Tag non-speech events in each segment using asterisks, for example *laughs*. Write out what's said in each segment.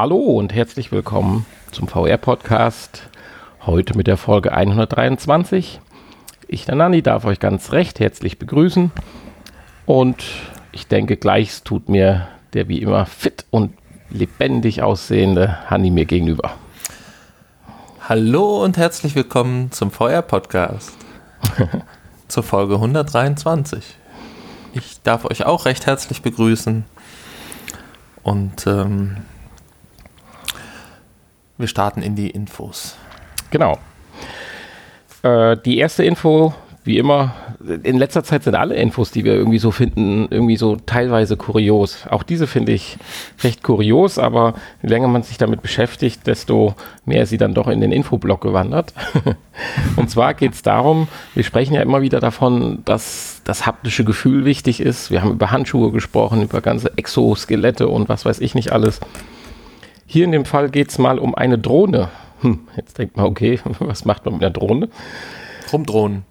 Hallo und herzlich willkommen zum VR-Podcast. Heute mit der Folge 123. Ich, der Nanni, darf euch ganz recht herzlich begrüßen. Und ich denke, gleich tut mir der wie immer fit und lebendig aussehende Hanni mir gegenüber. Hallo und herzlich willkommen zum VR-Podcast. *laughs* zur Folge 123. Ich darf euch auch recht herzlich begrüßen. Und ähm, wir starten in die Infos. Genau. Äh, die erste Info, wie immer, in letzter Zeit sind alle Infos, die wir irgendwie so finden, irgendwie so teilweise kurios. Auch diese finde ich recht kurios, aber je länger man sich damit beschäftigt, desto mehr ist sie dann doch in den Infoblock gewandert. *laughs* Und zwar geht es darum, wir sprechen ja immer wieder davon, dass das haptische Gefühl wichtig ist. Wir haben über Handschuhe gesprochen, über ganze Exoskelette und was weiß ich nicht alles. Hier in dem Fall geht es mal um eine Drohne. Hm, jetzt denkt man, okay, *laughs* was macht man mit einer Drohne? Rumdrohnen.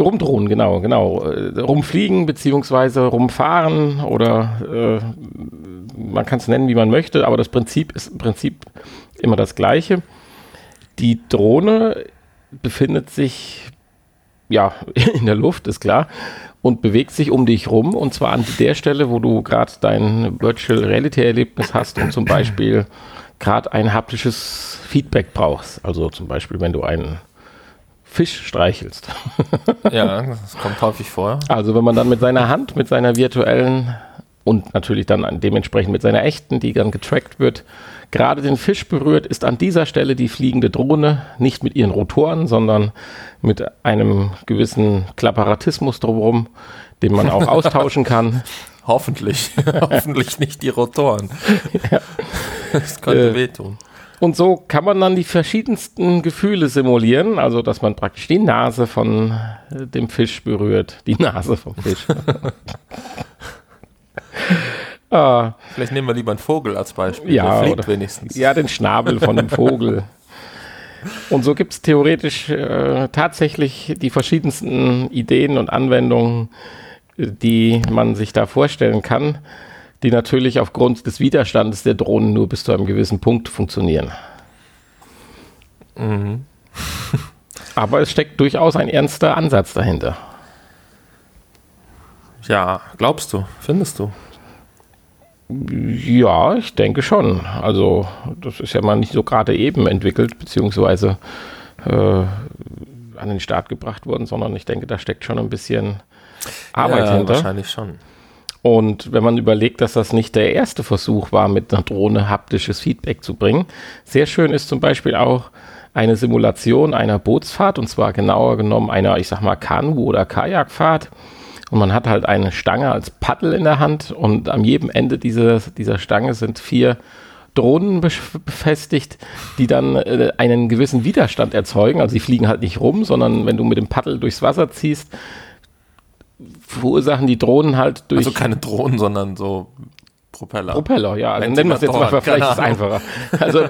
Rumdrohnen, genau, genau. Äh, rumfliegen beziehungsweise rumfahren oder äh, man kann es nennen, wie man möchte, aber das Prinzip ist im Prinzip immer das gleiche. Die Drohne befindet sich ja *laughs* in der Luft, ist klar, und bewegt sich um dich rum und zwar an der Stelle, wo du gerade dein Virtual Reality Erlebnis hast und zum Beispiel gerade ein haptisches Feedback brauchst. Also zum Beispiel, wenn du einen Fisch streichelst. ja, das kommt häufig vor. Also wenn man dann mit seiner Hand, mit seiner virtuellen und natürlich dann dementsprechend mit seiner echten, die dann getrackt wird, gerade den Fisch berührt, ist an dieser Stelle die fliegende Drohne nicht mit ihren Rotoren, sondern mit einem gewissen Klapparatismus drumherum, den man auch *laughs* austauschen kann. Hoffentlich. *laughs* Hoffentlich nicht die Rotoren. Ja. Das könnte äh, wehtun. Und so kann man dann die verschiedensten Gefühle simulieren, also dass man praktisch die Nase von äh, dem Fisch berührt. Die Nase vom Fisch. *laughs* ah. Vielleicht nehmen wir lieber einen Vogel als Beispiel. Ja, Der fliegt wenigstens. Ja, den Schnabel von dem Vogel. Und so gibt es theoretisch äh, tatsächlich die verschiedensten Ideen und Anwendungen, die man sich da vorstellen kann, die natürlich aufgrund des Widerstandes der Drohnen nur bis zu einem gewissen Punkt funktionieren. Mhm. *laughs* Aber es steckt durchaus ein ernster Ansatz dahinter. Ja, glaubst du, findest du? Ja, ich denke schon. Also, das ist ja mal nicht so gerade eben entwickelt, beziehungsweise äh, an den Start gebracht worden, sondern ich denke, da steckt schon ein bisschen Arbeit ja, hinter. Wahrscheinlich schon. Und wenn man überlegt, dass das nicht der erste Versuch war, mit einer Drohne haptisches Feedback zu bringen, sehr schön ist zum Beispiel auch eine Simulation einer Bootsfahrt, und zwar genauer genommen einer, ich sag mal, Kanu- oder Kajakfahrt. Und man hat halt eine Stange als Paddel in der Hand und am jedem Ende dieser, dieser Stange sind vier Drohnen befestigt, die dann äh, einen gewissen Widerstand erzeugen. Also sie fliegen halt nicht rum, sondern wenn du mit dem Paddel durchs Wasser ziehst, verursachen die Drohnen halt durch. Also keine Drohnen, sondern so Propeller. Propeller, ja. Also nennen wir es jetzt mal, vielleicht ist es einfacher. Also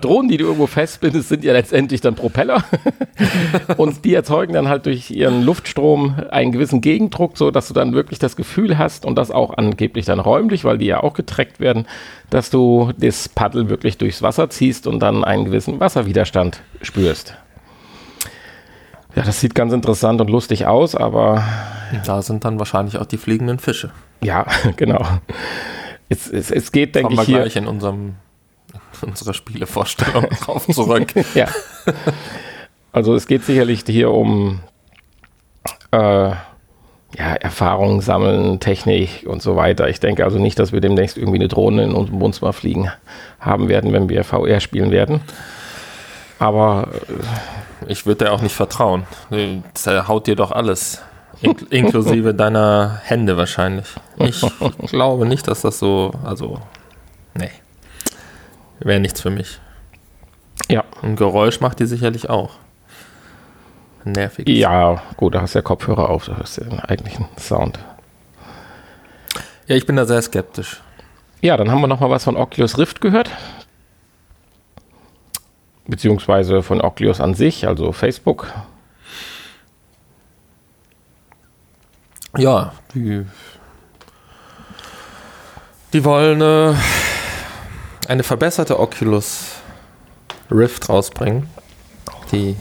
Drohnen, die du irgendwo festbindest, sind ja letztendlich dann Propeller. *laughs* und die erzeugen dann halt durch ihren Luftstrom einen gewissen Gegendruck, so dass du dann wirklich das Gefühl hast und das auch angeblich dann räumlich, weil die ja auch getrackt werden, dass du das Paddel wirklich durchs Wasser ziehst und dann einen gewissen Wasserwiderstand spürst. Ja, das sieht ganz interessant und lustig aus, aber. Da sind dann wahrscheinlich auch die fliegenden Fische. Ja, *laughs* genau. Es, es, es geht, denke ich, hier. gleich in unserem, *laughs* in unserer Spielevorstellung *laughs* drauf zurück. ja. Also es geht sicherlich hier um äh, ja, Erfahrung sammeln, Technik und so weiter. Ich denke also nicht, dass wir demnächst irgendwie eine Drohne in unserem Wohnzimmer fliegen haben werden, wenn wir VR spielen werden. Aber äh, ich würde dir auch nicht vertrauen. Der haut dir doch alles. Ink inklusive deiner Hände wahrscheinlich. Ich *laughs* glaube nicht, dass das so, also, nee. Wäre nichts für mich. Ja. Ein Geräusch macht die sicherlich auch. Nervig. Ja, gut, da hast du ja Kopfhörer auf, da hast du ja den eigentlichen Sound. Ja, ich bin da sehr skeptisch. Ja, dann haben wir noch mal was von Oculus Rift gehört beziehungsweise von Oculus an sich, also Facebook. Ja, die, die wollen äh, eine verbesserte Oculus Rift rausbringen. Die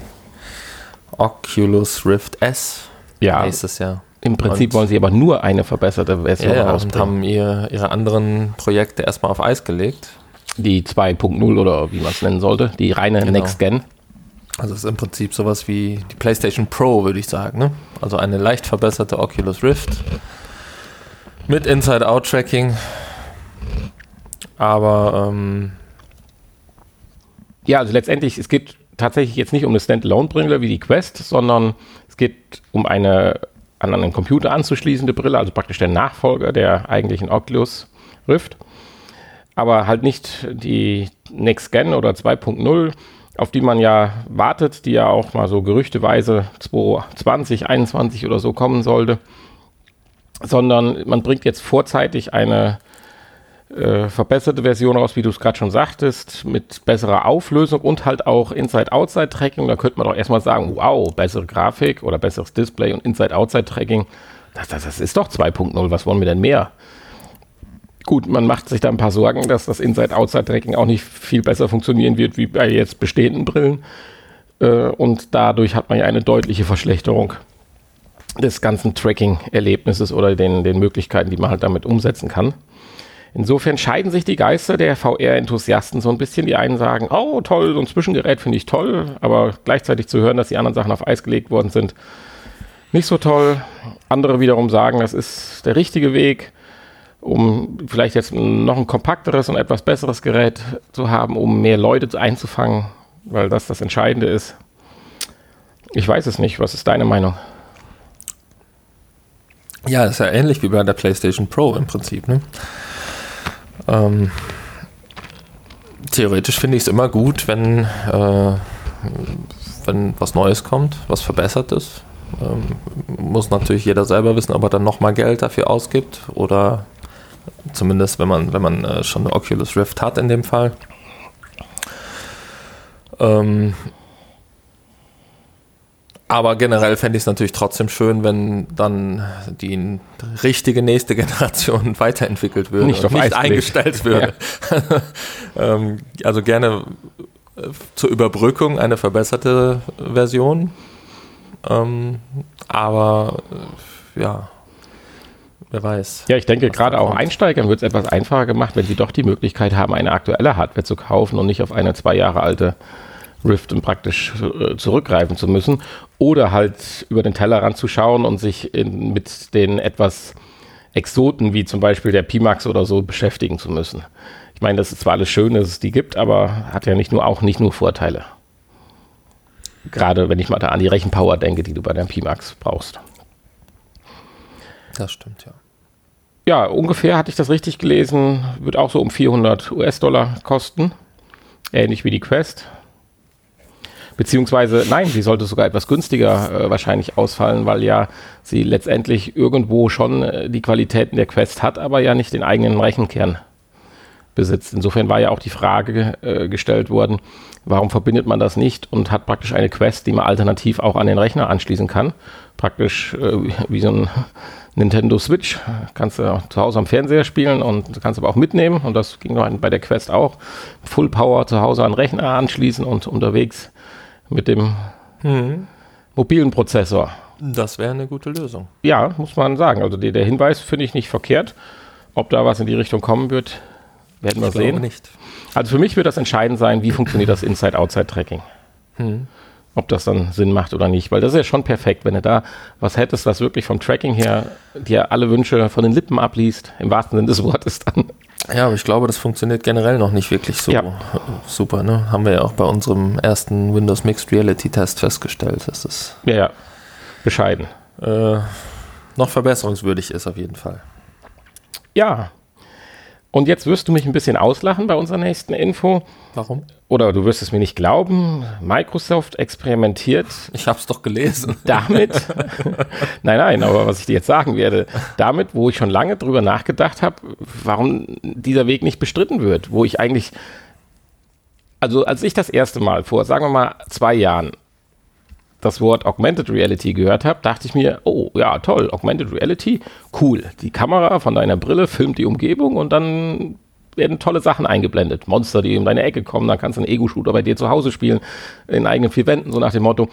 Oculus Rift S Ja, nächstes Jahr. im Prinzip Und- wollen sie aber nur eine verbesserte Version Ja, ja, und rausbringen. haben ihr, ihre anderen Projekte erstmal auf Eis gelegt. Die 2.0 oder wie man es nennen sollte, die reine Genau. Next Gen. Also es ist im Prinzip sowas wie die PlayStation Pro, würde ich sagen. Ne? Also eine leicht verbesserte Oculus Rift mit Inside-Out-Tracking. Aber ähm, Ja, also letztendlich, es geht tatsächlich jetzt nicht um eine Standalone-Brille wie die Quest, sondern es geht um eine an einen Computer anzuschließende Brille, also praktisch der Nachfolger der eigentlichen Oculus Rift. Aber halt nicht die Next Gen oder 2.0, auf die man ja wartet, die ja auch mal so gerüchteweise 2020, 2021 oder so kommen sollte, sondern man bringt jetzt vorzeitig eine äh, verbesserte Version raus, wie du es gerade schon sagtest, mit besserer Auflösung und halt auch Inside-Outside-Tracking. Da könnte man doch erstmal sagen, wow, bessere Grafik oder besseres Display und Inside-Outside-Tracking. Das, das, das ist doch 2.0, was wollen wir denn mehr? Gut, man macht sich da ein paar Sorgen, dass das Inside-Outside-Tracking auch nicht viel besser funktionieren wird wie bei jetzt bestehenden Brillen. Äh, und dadurch hat man ja eine deutliche Verschlechterung des ganzen Tracking-Erlebnisses oder den, den Möglichkeiten, die man halt damit umsetzen kann. Insofern scheiden sich die Geister der VR-Enthusiasten so ein bisschen. Die einen sagen, oh toll, so ein Zwischengerät finde ich toll, aber gleichzeitig zu hören, dass die anderen Sachen auf Eis gelegt worden sind, nicht so toll. Andere wiederum sagen, das ist der richtige Weg, um vielleicht jetzt noch ein kompakteres und etwas besseres Gerät zu haben, um mehr Leute einzufangen, weil das das Entscheidende ist. Ich weiß es nicht. Was ist deine Meinung? ja, ist ja ähnlich wie bei der PlayStation Pro im Prinzip. Ne? Ähm, theoretisch finde ich es immer gut, wenn, äh, wenn was Neues kommt, was verbessert ist. Ähm, muss natürlich jeder selber wissen, ob er dann nochmal Geld dafür ausgibt oder zumindest, wenn man, wenn man äh, schon eine Oculus Rift hat in dem Fall. Ähm, aber generell fände ich es natürlich trotzdem schön, wenn dann die richtige nächste *laughs* Generation *laughs* weiterentwickelt würde Nicht und nicht eingestellt würde. *laughs* ähm, also gerne äh, zur Überbrückung eine verbesserte Version. Ähm, aber äh, ja, wer weiß. Ja, ich denke, gerade auch. Einsteigern wird es etwas einfacher gemacht, wenn sie doch die Möglichkeit haben, eine aktuelle Hardware zu kaufen und nicht auf eine zwei Jahre alte Rift und praktisch äh, zurückgreifen zu müssen. Oder halt über den Tellerrand zu schauen und sich in, mit den etwas Exoten, wie zum Beispiel der Pimax oder so, beschäftigen zu müssen. Ich meine, das ist zwar alles schön, dass es die gibt, aber hat ja nicht nur auch nicht nur Vorteile. Gerade wenn ich mal da an die Rechenpower denke, die du bei deinem Pimax brauchst. Das stimmt, ja. Ja, ungefähr hatte ich das richtig gelesen. Wird auch so um 400 US-Dollar kosten. Ähnlich wie die Quest. Beziehungsweise, nein, sie sollte sogar etwas günstiger äh, wahrscheinlich ausfallen, weil ja sie letztendlich irgendwo schon äh, die Qualitäten der Quest hat, aber ja nicht den eigenen Rechenkern besitzt. Insofern war ja auch die Frage äh, gestellt worden, warum verbindet man das nicht und hat praktisch eine Quest, die man alternativ auch an den Rechner anschließen kann. Praktisch äh, wie so ein Nintendo Switch. Kannst du zu Hause am Fernseher spielen und kannst aber auch mitnehmen. Und das ging bei der Quest auch. Full Power zu Hause an Rechner anschließen und unterwegs mit dem mobilen Prozessor. Das wäre eine gute Lösung. Ja, muss man sagen. Also der, der Hinweis finde ich nicht verkehrt. Ob da was in die Richtung kommen wird, werden wir Ich sehen. nicht. Also für mich wird das entscheidend sein, wie funktioniert das Inside-Outside-Tracking. Ob das dann Sinn macht oder nicht. Weil das ist ja schon perfekt, wenn du da was hättest, was wirklich vom Tracking her dir alle Wünsche von den Lippen abliest, im wahrsten Sinne des Wortes dann. Ja, aber ich glaube, das funktioniert generell noch nicht wirklich so Ja. super. Ne? Haben wir ja auch bei unserem ersten Windows Mixed Reality Test festgestellt, dass das Ja, ja. Bescheiden. äh, noch verbesserungswürdig ist auf jeden Fall. Ja. Und jetzt wirst du mich ein bisschen auslachen bei unserer nächsten Info. Warum? Oder du wirst es mir nicht glauben. Microsoft experimentiert Ich habe es doch gelesen. damit, *laughs* nein, nein, aber was ich dir jetzt sagen werde, damit, wo ich schon lange drüber nachgedacht habe, warum dieser Weg nicht bestritten wird, wo ich eigentlich, also als ich das erste Mal vor, sagen wir mal, zwei Jahren das Wort Augmented Reality gehört habe, dachte ich mir, oh ja, toll, Augmented Reality, cool. Die Kamera von deiner Brille filmt die Umgebung und dann werden tolle Sachen eingeblendet. Monster, die um deine Ecke kommen, dann kannst du einen Ego-Shooter bei dir zu Hause spielen, in eigenen vier Wänden, so nach dem Motto.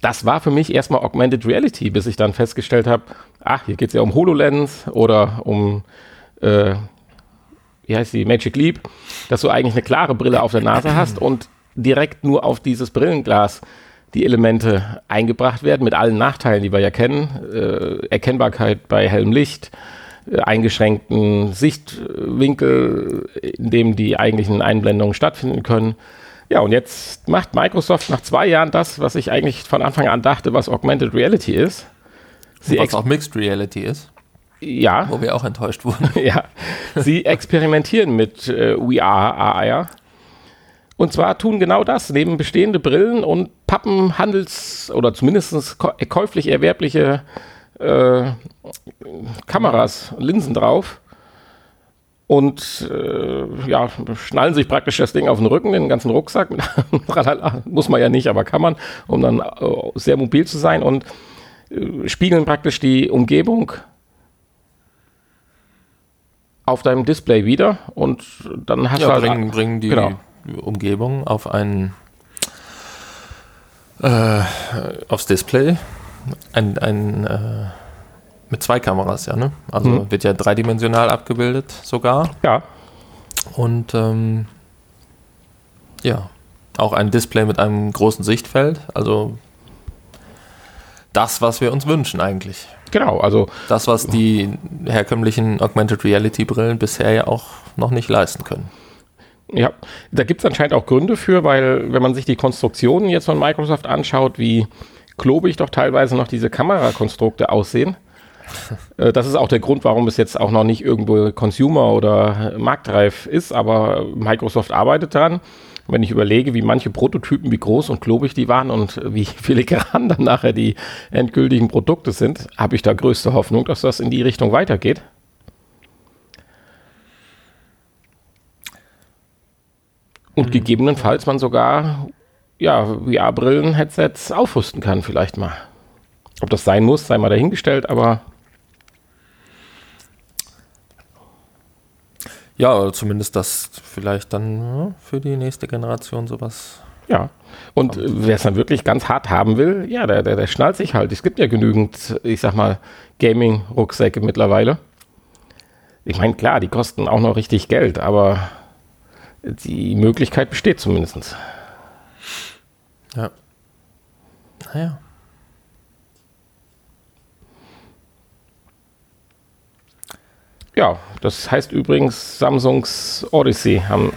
Das war für mich erstmal Augmented Reality, bis ich dann festgestellt habe, ach, hier geht es ja um HoloLens oder um, äh, wie heißt die, Magic Leap, dass du eigentlich eine klare Brille auf der Nase hast und direkt nur auf dieses Brillenglas die Elemente eingebracht werden, mit allen Nachteilen, die wir ja kennen. Äh, Erkennbarkeit bei hellem Licht, äh, eingeschränkten Sichtwinkel, in dem die eigentlichen Einblendungen stattfinden können. Ja, und jetzt macht Microsoft nach zwei Jahren das, was ich eigentlich von Anfang an dachte, was Augmented Reality ist. Sie was auch Mixed Reality ist. Ja. Wo wir auch enttäuscht wurden. *laughs* ja. Sie experimentieren mit äh, VR, AR und zwar tun genau das, neben bestehende Brillen und Pappen Handels- oder zumindest käuflich erwerbliche äh, Kameras, Linsen drauf und äh, ja, schnallen sich praktisch das Ding auf den Rücken, den ganzen Rucksack. *laughs* Muss man ja nicht, aber kann man, um dann äh, sehr mobil zu sein und äh, spiegeln praktisch die Umgebung auf deinem Display wieder und dann hast ja, du halt bringen, bringen die genau. Umgebung auf ein äh, aufs Display ein, ein äh, mit zwei Kameras, ja, ne? Also mhm. wird ja dreidimensional abgebildet sogar. Ja. Und ähm, ja, auch ein Display mit einem großen Sichtfeld. Also das, was wir uns wünschen eigentlich. Genau, also das, was die herkömmlichen Augmented Reality Brillen bisher ja auch noch nicht leisten können. Ja, da gibt es anscheinend auch Gründe für, weil wenn man sich die Konstruktionen jetzt von Microsoft anschaut, wie klobig doch teilweise noch diese Kamerakonstrukte aussehen. Äh, das ist auch der Grund, warum es jetzt auch noch nicht irgendwo Consumer oder marktreif ist, aber Microsoft arbeitet daran. Wenn ich überlege, wie manche Prototypen, wie groß und klobig die waren und wie filigran dann nachher die endgültigen Produkte sind, habe ich da größte Hoffnung, dass das in die Richtung weitergeht. Und mhm. gegebenenfalls man sogar ja, VR-Brillen, Headsets aufrüsten kann, vielleicht mal. Ob das sein muss, sei mal dahingestellt, aber. Ja, oder zumindest das vielleicht dann ja, für die nächste Generation sowas. Ja. Und wer es dann wirklich ganz hart haben will, ja, der, der, der schnallt sich halt. Es gibt ja genügend, ich sag mal, Gaming-Rucksäcke mittlerweile. Ich meine, klar, die kosten auch noch richtig Geld, aber die Möglichkeit besteht zumindest. Ja. Naja. Ja, das heißt übrigens, Samsungs Odyssey haben,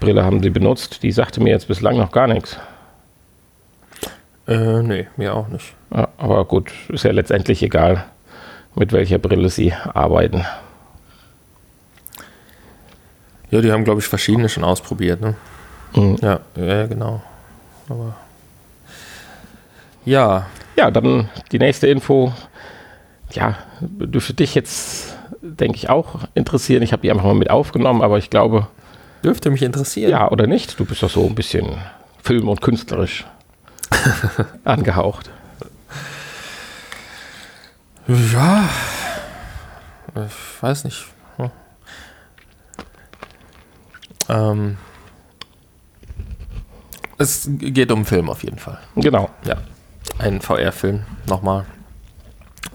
Brille haben sie benutzt. Die sagte mir jetzt bislang noch gar nichts. Äh, nee, mir auch nicht. Ja, aber gut, ist ja letztendlich egal, mit welcher Brille sie arbeiten. Ja, die haben, glaube ich, verschiedene schon ausprobiert. Ne? Mhm. Ja, ja, genau. Aber ja. Ja, dann die nächste Info. Ja, dürfte dich jetzt, denke ich, auch interessieren. Ich habe die einfach mal mit aufgenommen, aber ich glaube. Dürfte mich interessieren. Ja, oder nicht? Du bist doch so ein bisschen film- und künstlerisch *laughs* angehaucht. Ja, ich weiß nicht. Ähm, es geht um einen Film auf jeden Fall. Genau. Ja. Ein VR-Film, nochmal.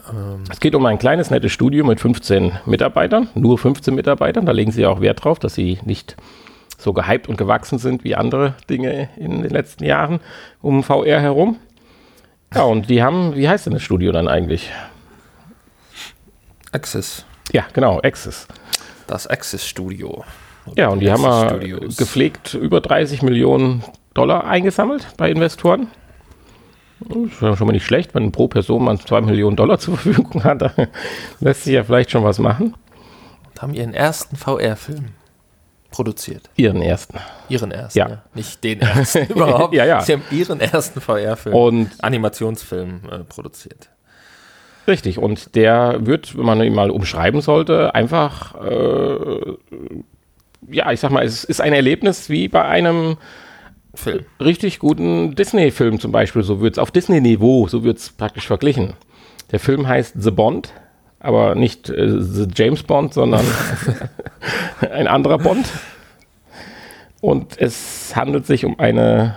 Ähm. Es geht um ein kleines, nettes Studio mit 15 Mitarbeitern, nur 15 Mitarbeitern. Da legen sie ja auch Wert drauf, dass sie nicht so gehypt und gewachsen sind wie andere Dinge in den letzten Jahren um VR herum. Ja, und die haben, wie heißt denn das Studio dann eigentlich? Access. Ja, genau, Access. Das Access Studio. Ja, und die haben mal gepflegt über 30 Millionen Dollar eingesammelt bei Investoren. Das ist ja schon mal nicht schlecht, wenn pro Person man 2 Millionen Dollar *laughs* zur Verfügung hat. Da lässt sich ja vielleicht schon was machen. Und haben ihren ersten VR-Film produziert. Ihren ersten. Ihren ersten, ja. ja. Nicht den ersten *laughs* überhaupt. ja, ja. Sie haben ihren ersten VR-Film, und Animationsfilm äh, produziert. Richtig, und der wird, wenn man ihn mal umschreiben sollte, einfach äh, ja, ich sag mal, es ist ein Erlebnis wie bei einem Film. richtig guten Disney-Film zum Beispiel. So wird es auf Disney-Niveau, so wird es praktisch verglichen. Der Film heißt The Bond, aber nicht äh, The James Bond, sondern *laughs* ein anderer Bond. Und es handelt sich um eine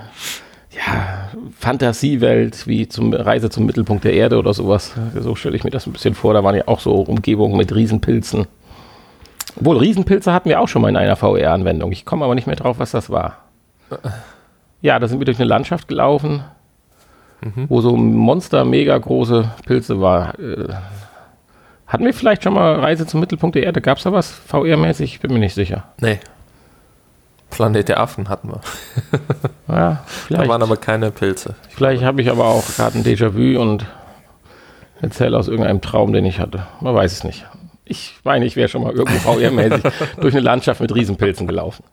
ja, Fantasiewelt wie zum Reise zum Mittelpunkt der Erde oder sowas. So stelle ich mir das ein bisschen vor. Da waren ja auch so Umgebungen mit Riesenpilzen. Wohl, Riesenpilze hatten wir auch schon mal in einer VR-Anwendung. Ich komme aber nicht mehr drauf, was das war. Ja, da sind wir durch eine Landschaft gelaufen, mhm. wo so Monster, mega große Pilze war. Äh, hatten wir vielleicht schon mal Reise zum Mittelpunkt der Erde? Gab es da was VR-mäßig? Ich bin mir nicht sicher. Nee. Planet der Affen hatten wir. *laughs* Ja, da waren aber keine Pilze. vielleicht habe ich aber auch gerade ein Déjà-vu und erzähle aus irgendeinem Traum, den ich hatte. Man weiß es nicht. Ich meine, ich wäre schon mal irgendwo VR-mäßig *laughs* durch eine Landschaft mit Riesenpilzen gelaufen.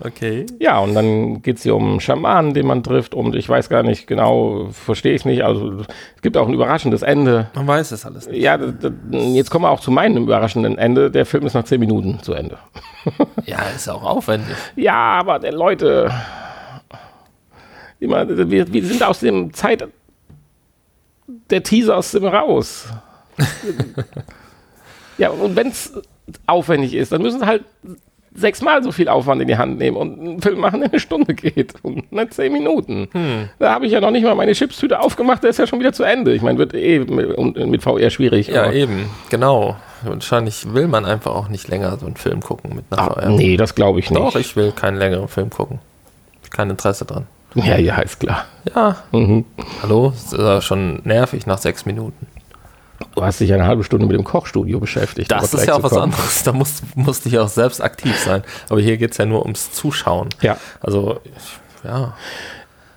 Okay. Ja, und dann geht es hier um einen Schamanen, den man trifft und ich weiß gar nicht genau, verstehe ich es nicht. Also es gibt auch ein überraschendes Ende. Man weiß es alles nicht. Ja, jetzt kommen wir auch zu meinem überraschenden Ende. Der Film ist nach zehn Minuten zu Ende. *laughs* ja, ist auch aufwendig. Ja, aber der Leute, immer, wir, wir sind aus dem Zeit der Teaser aus dem raus. *laughs* ja, und wenn es aufwendig ist, dann müssen sie halt sechsmal so viel Aufwand in die Hand nehmen und einen Film machen, der eine Stunde geht und nicht zehn Minuten. Hm. Da habe ich ja noch nicht mal meine Chipstüte aufgemacht, der ist ja schon wieder zu Ende. Ich meine, wird eh mit, mit VR schwierig. Ja, eben, genau. Wahrscheinlich will man einfach auch nicht länger so einen Film gucken mit einer ah, VR. Nee, das glaube ich nicht. Doch, ich will keinen längeren Film gucken. Kein Interesse dran. Ja, ja, ist klar. Ja. Mhm. Hallo, das ist ja schon nervig nach sechs Minuten. Du hast dich eine halbe Stunde mit dem Kochstudio beschäftigt. Das ist ja auch was anderes. Da musst, musste ich auch selbst aktiv sein. Aber hier geht es ja nur ums Zuschauen. Ja. Also, ja.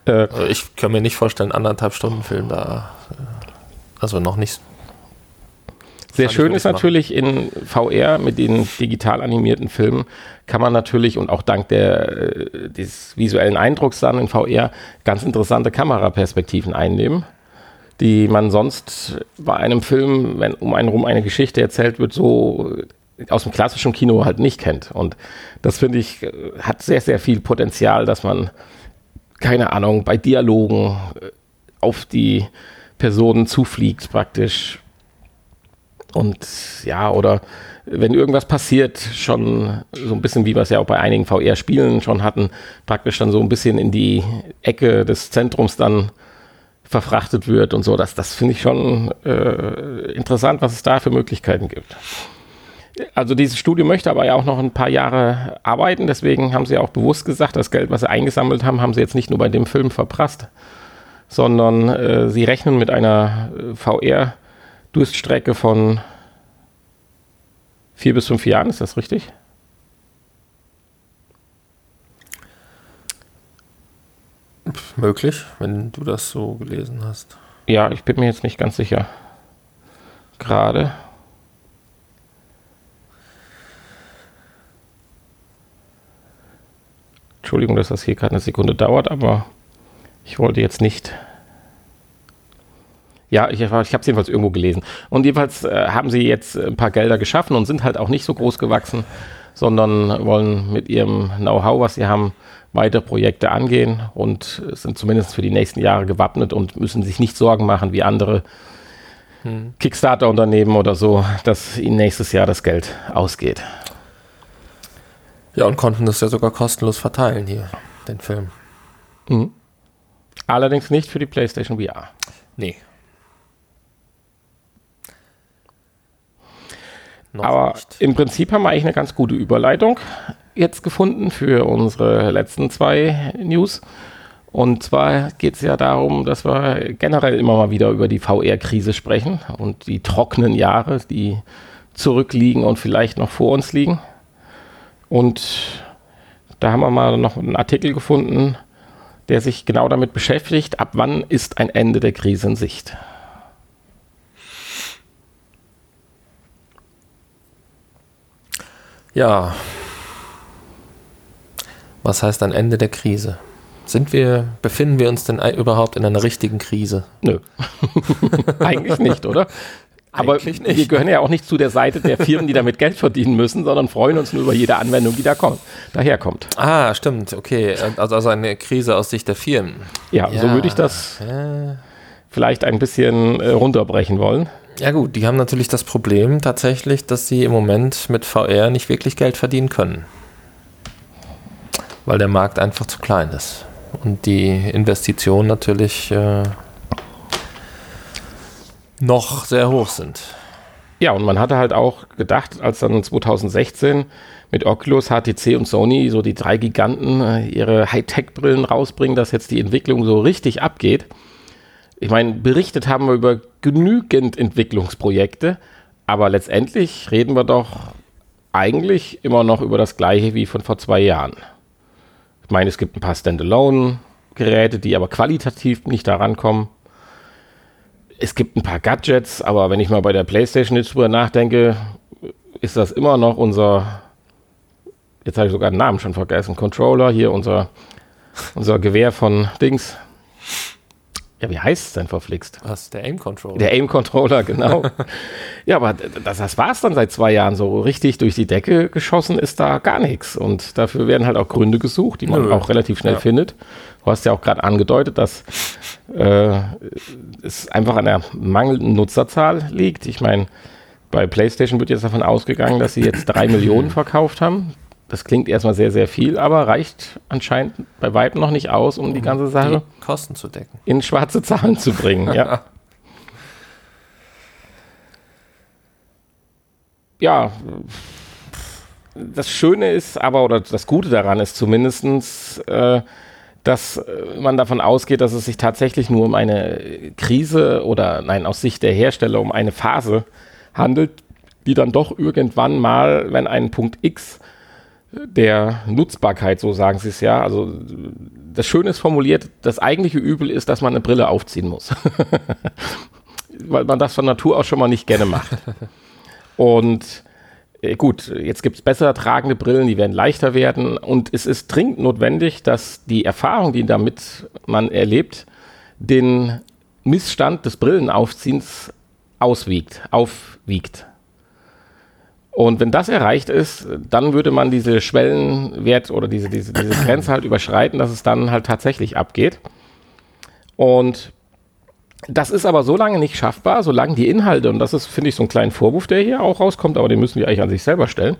Äh, also ich kann mir nicht vorstellen, anderthalb Stunden Film da. Äh, also noch nicht. Sehr schön ist natürlich in VR mit den digital animierten Filmen kann man natürlich und auch dank der, äh, des visuellen Eindrucks dann in VR ganz interessante Kameraperspektiven einnehmen die man sonst bei einem Film, wenn um einen rum eine Geschichte erzählt wird, so aus dem klassischen Kino halt nicht kennt. Und das finde ich hat sehr, sehr viel Potenzial, dass man, keine Ahnung, bei Dialogen äh, auf die Personen zufliegt praktisch. Und ja, oder wenn irgendwas passiert, schon so ein bisschen wie wir es ja auch bei einigen VR-Spielen schon hatten, praktisch dann so ein bisschen in die Ecke des Zentrums dann verfrachtet wird und so. Das, das finde ich schon äh, interessant, was es da für Möglichkeiten gibt. Also dieses Studio möchte aber ja auch noch ein paar Jahre arbeiten, deswegen haben sie auch bewusst gesagt, das Geld, was sie eingesammelt haben, haben sie jetzt nicht nur bei dem Film verprasst, sondern äh, sie rechnen mit einer äh, VR-Durststrecke von vier bis fünf Jahren, ist das richtig? Möglich, wenn du das so gelesen hast. Ja, ich bin mir jetzt nicht ganz sicher. Gerade. Entschuldigung, dass das hier gerade eine Sekunde dauert, aber ich wollte jetzt nicht. Ja, ich, ich habe es jedenfalls irgendwo gelesen. Und jedenfalls äh, haben sie jetzt ein paar Gelder geschaffen und sind halt auch nicht so groß gewachsen, sondern wollen mit ihrem Know-how, was sie haben, weitere Projekte angehen und sind zumindest für die nächsten Jahre gewappnet und müssen sich nicht Sorgen machen wie andere hm. Kickstarter-Unternehmen oder so, dass ihnen nächstes Jahr das Geld ausgeht. Ja, und konnten das ja sogar kostenlos verteilen hier, den Film. Mhm. Allerdings nicht für die PlayStation VR. Nee. Noch Aber nicht. im Prinzip haben wir eigentlich eine ganz gute Überleitung jetzt gefunden für unsere letzten zwei News. Und zwar geht es ja darum, dass wir generell immer mal wieder über die VR-Krise sprechen und die trockenen Jahre, die zurückliegen und vielleicht noch vor uns liegen. Und da haben wir mal noch einen Artikel gefunden, der sich genau damit beschäftigt, ab wann ist ein Ende der Krise in Sicht. Ja, was heißt ein Ende der Krise? Sind wir, befinden wir uns denn überhaupt in einer richtigen Krise? Nö. *laughs* Eigentlich nicht, oder? Aber nicht. wir gehören ja auch nicht zu der Seite der Firmen, die damit Geld verdienen müssen, sondern freuen uns nur über jede Anwendung, die da kommt, daherkommt. Ah, stimmt, okay. Also, also eine Krise aus Sicht der Firmen. Ja, ja. so würde ich das. Ja. Vielleicht ein bisschen äh, runterbrechen wollen. Ja gut, die haben natürlich das Problem tatsächlich, dass sie im Moment mit VR nicht wirklich Geld verdienen können. Weil der Markt einfach zu klein ist. Und die Investitionen natürlich äh, noch sehr hoch sind. Ja, und man hatte halt auch gedacht, als dann 2016 mit Oculus, HTC und Sony so die drei Giganten äh, ihre Hightech-Brillen rausbringen, dass jetzt die Entwicklung so richtig abgeht. Ich meine, berichtet haben wir über genügend Entwicklungsprojekte, aber letztendlich reden wir doch eigentlich immer noch über das gleiche wie von vor zwei Jahren. Ich meine, es gibt ein paar Standalone-Geräte, die aber qualitativ nicht daran kommen es gibt ein paar Gadgets, aber wenn ich mal bei der PlayStation jetzt drüber nachdenke, ist das immer noch unser, jetzt habe ich sogar den Namen schon vergessen, Controller, hier unser, unser Gewehr von Dings. Ja, wie heißt es denn verflixt? Was, der Aim-Controller? Der Aim-Controller, genau. *laughs* ja, aber das, das war es dann seit zwei Jahren. So richtig durch die Decke geschossen ist da gar nichts. Und dafür werden halt auch Gründe gesucht, die man Nö. auch relativ schnell ja. findet. Du hast ja auch gerade angedeutet, dass äh, es einfach an der mangelnden Nutzerzahl liegt. Ich meine, bei PlayStation wird jetzt davon ausgegangen, dass sie jetzt drei Millionen verkauft haben. Das klingt erstmal sehr, sehr viel, aber reicht anscheinend bei weitem noch nicht aus, um, um die ganze Sache die Kosten zu decken. In schwarze Zahlen zu bringen, ja. *laughs* ja, das Schöne ist aber, oder das Gute daran ist zumindest, äh, dass äh, man davon ausgeht, dass es sich tatsächlich nur um eine Krise oder nein, aus Sicht der Hersteller um eine Phase handelt, die dann doch irgendwann mal, wenn ein Punkt X der Nutzbarkeit, so sagen sie es ja, also das Schöne ist formuliert, das eigentliche Übel ist, dass man eine Brille aufziehen muss. *laughs* Weil man das von Natur aus schon mal nicht gerne macht. Und äh, gut, jetzt gibt es besser tragende Brillen, die werden leichter werden und es ist dringend notwendig, dass die Erfahrung, die damit man erlebt, den Missstand des Brillenaufziehens auswiegt, aufwiegt. Und wenn das erreicht ist, dann würde man diese Schwellenwert oder diese, diese, diese *clears throat* Grenze halt überschreiten, dass es dann halt tatsächlich abgeht. Und das ist aber so lange nicht schaffbar, solange die Inhalte, und das ist, finde ich, so ein kleiner Vorwurf, der hier auch rauskommt, aber den müssen wir eigentlich an sich selber stellen,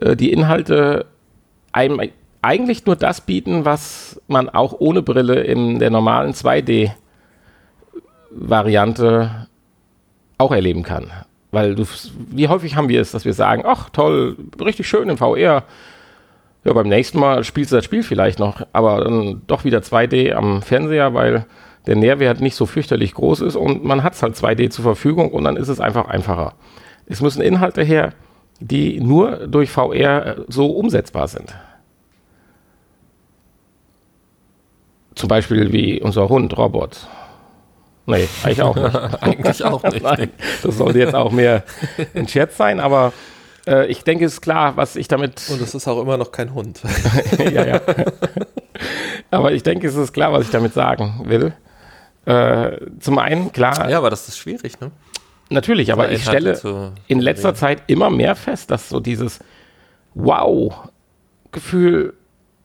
äh, die Inhalte einem eigentlich nur das bieten, was man auch ohne Brille in der normalen 2D-Variante auch erleben kann. Weil du, wie häufig haben wir es, dass wir sagen, ach toll, richtig schön im VR. Ja, beim nächsten Mal spielst du das Spiel vielleicht noch, aber dann doch wieder 2D am Fernseher, weil der Nährwert nicht so fürchterlich groß ist und man hat es halt 2D zur Verfügung und dann ist es einfach einfacher. Es müssen Inhalte her, die nur durch VR so umsetzbar sind. Zum Beispiel wie unser Hund Robot. Nee, eigentlich auch nicht. *laughs* eigentlich auch nicht. Nein, das sollte jetzt auch mehr ein Scherz sein, aber äh, ich denke, es ist klar, was ich damit. Und es ist auch immer noch kein Hund. *laughs* ja, ja. *laughs* aber ich denke, es ist klar, was ich damit sagen will. Äh, zum einen, klar. Ja, aber das ist schwierig, ne? Natürlich, aber ich stelle in letzter Zeit immer mehr fest, dass so dieses Wow-Gefühl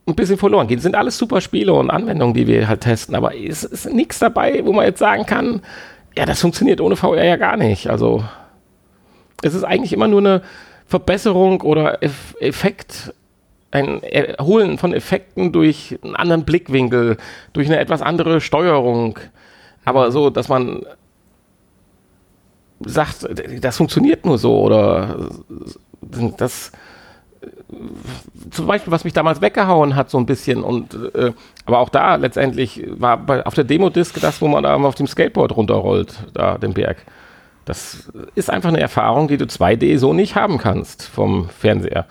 ein bisschen verloren geht. Es sind alles super Spiele und Anwendungen, die wir halt testen, aber es ist nichts dabei, wo man jetzt sagen kann, ja, das funktioniert ohne VR ja gar nicht. Also es ist eigentlich immer nur eine Verbesserung oder Effekt, ein Erholen von Effekten durch einen anderen Blickwinkel, durch eine etwas andere Steuerung. Aber so, dass man sagt, das funktioniert nur so oder das zum Beispiel, was mich damals weggehauen hat, so ein bisschen. Und äh, aber auch da letztendlich war bei, auf der Demo-Disc das, wo man da auf dem Skateboard runterrollt, da den Berg. Das ist einfach eine Erfahrung, die du 2D so nicht haben kannst vom Fernseher.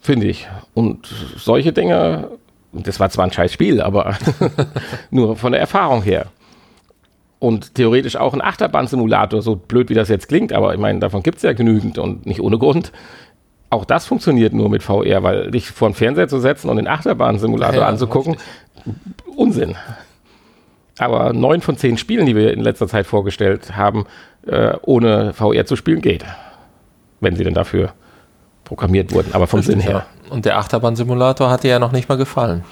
Finde ich. Und solche Dinge, das war zwar ein scheiß Spiel, aber *laughs* nur von der Erfahrung her und theoretisch auch ein Achterbahn-Simulator, so blöd wie das jetzt klingt, aber ich meine, davon gibt es ja genügend und nicht ohne Grund. Auch das funktioniert nur mit VR, weil dich vor den Fernseher zu setzen und den Achterbahn-Simulator ja, anzugucken, richtig. Unsinn. Aber neun von zehn Spielen, die wir in letzter Zeit vorgestellt haben, äh, ohne VR zu spielen, geht. Wenn sie denn dafür programmiert wurden, aber vom Sinn her. Und der Achterbahn-Simulator hat dir ja noch nicht mal gefallen.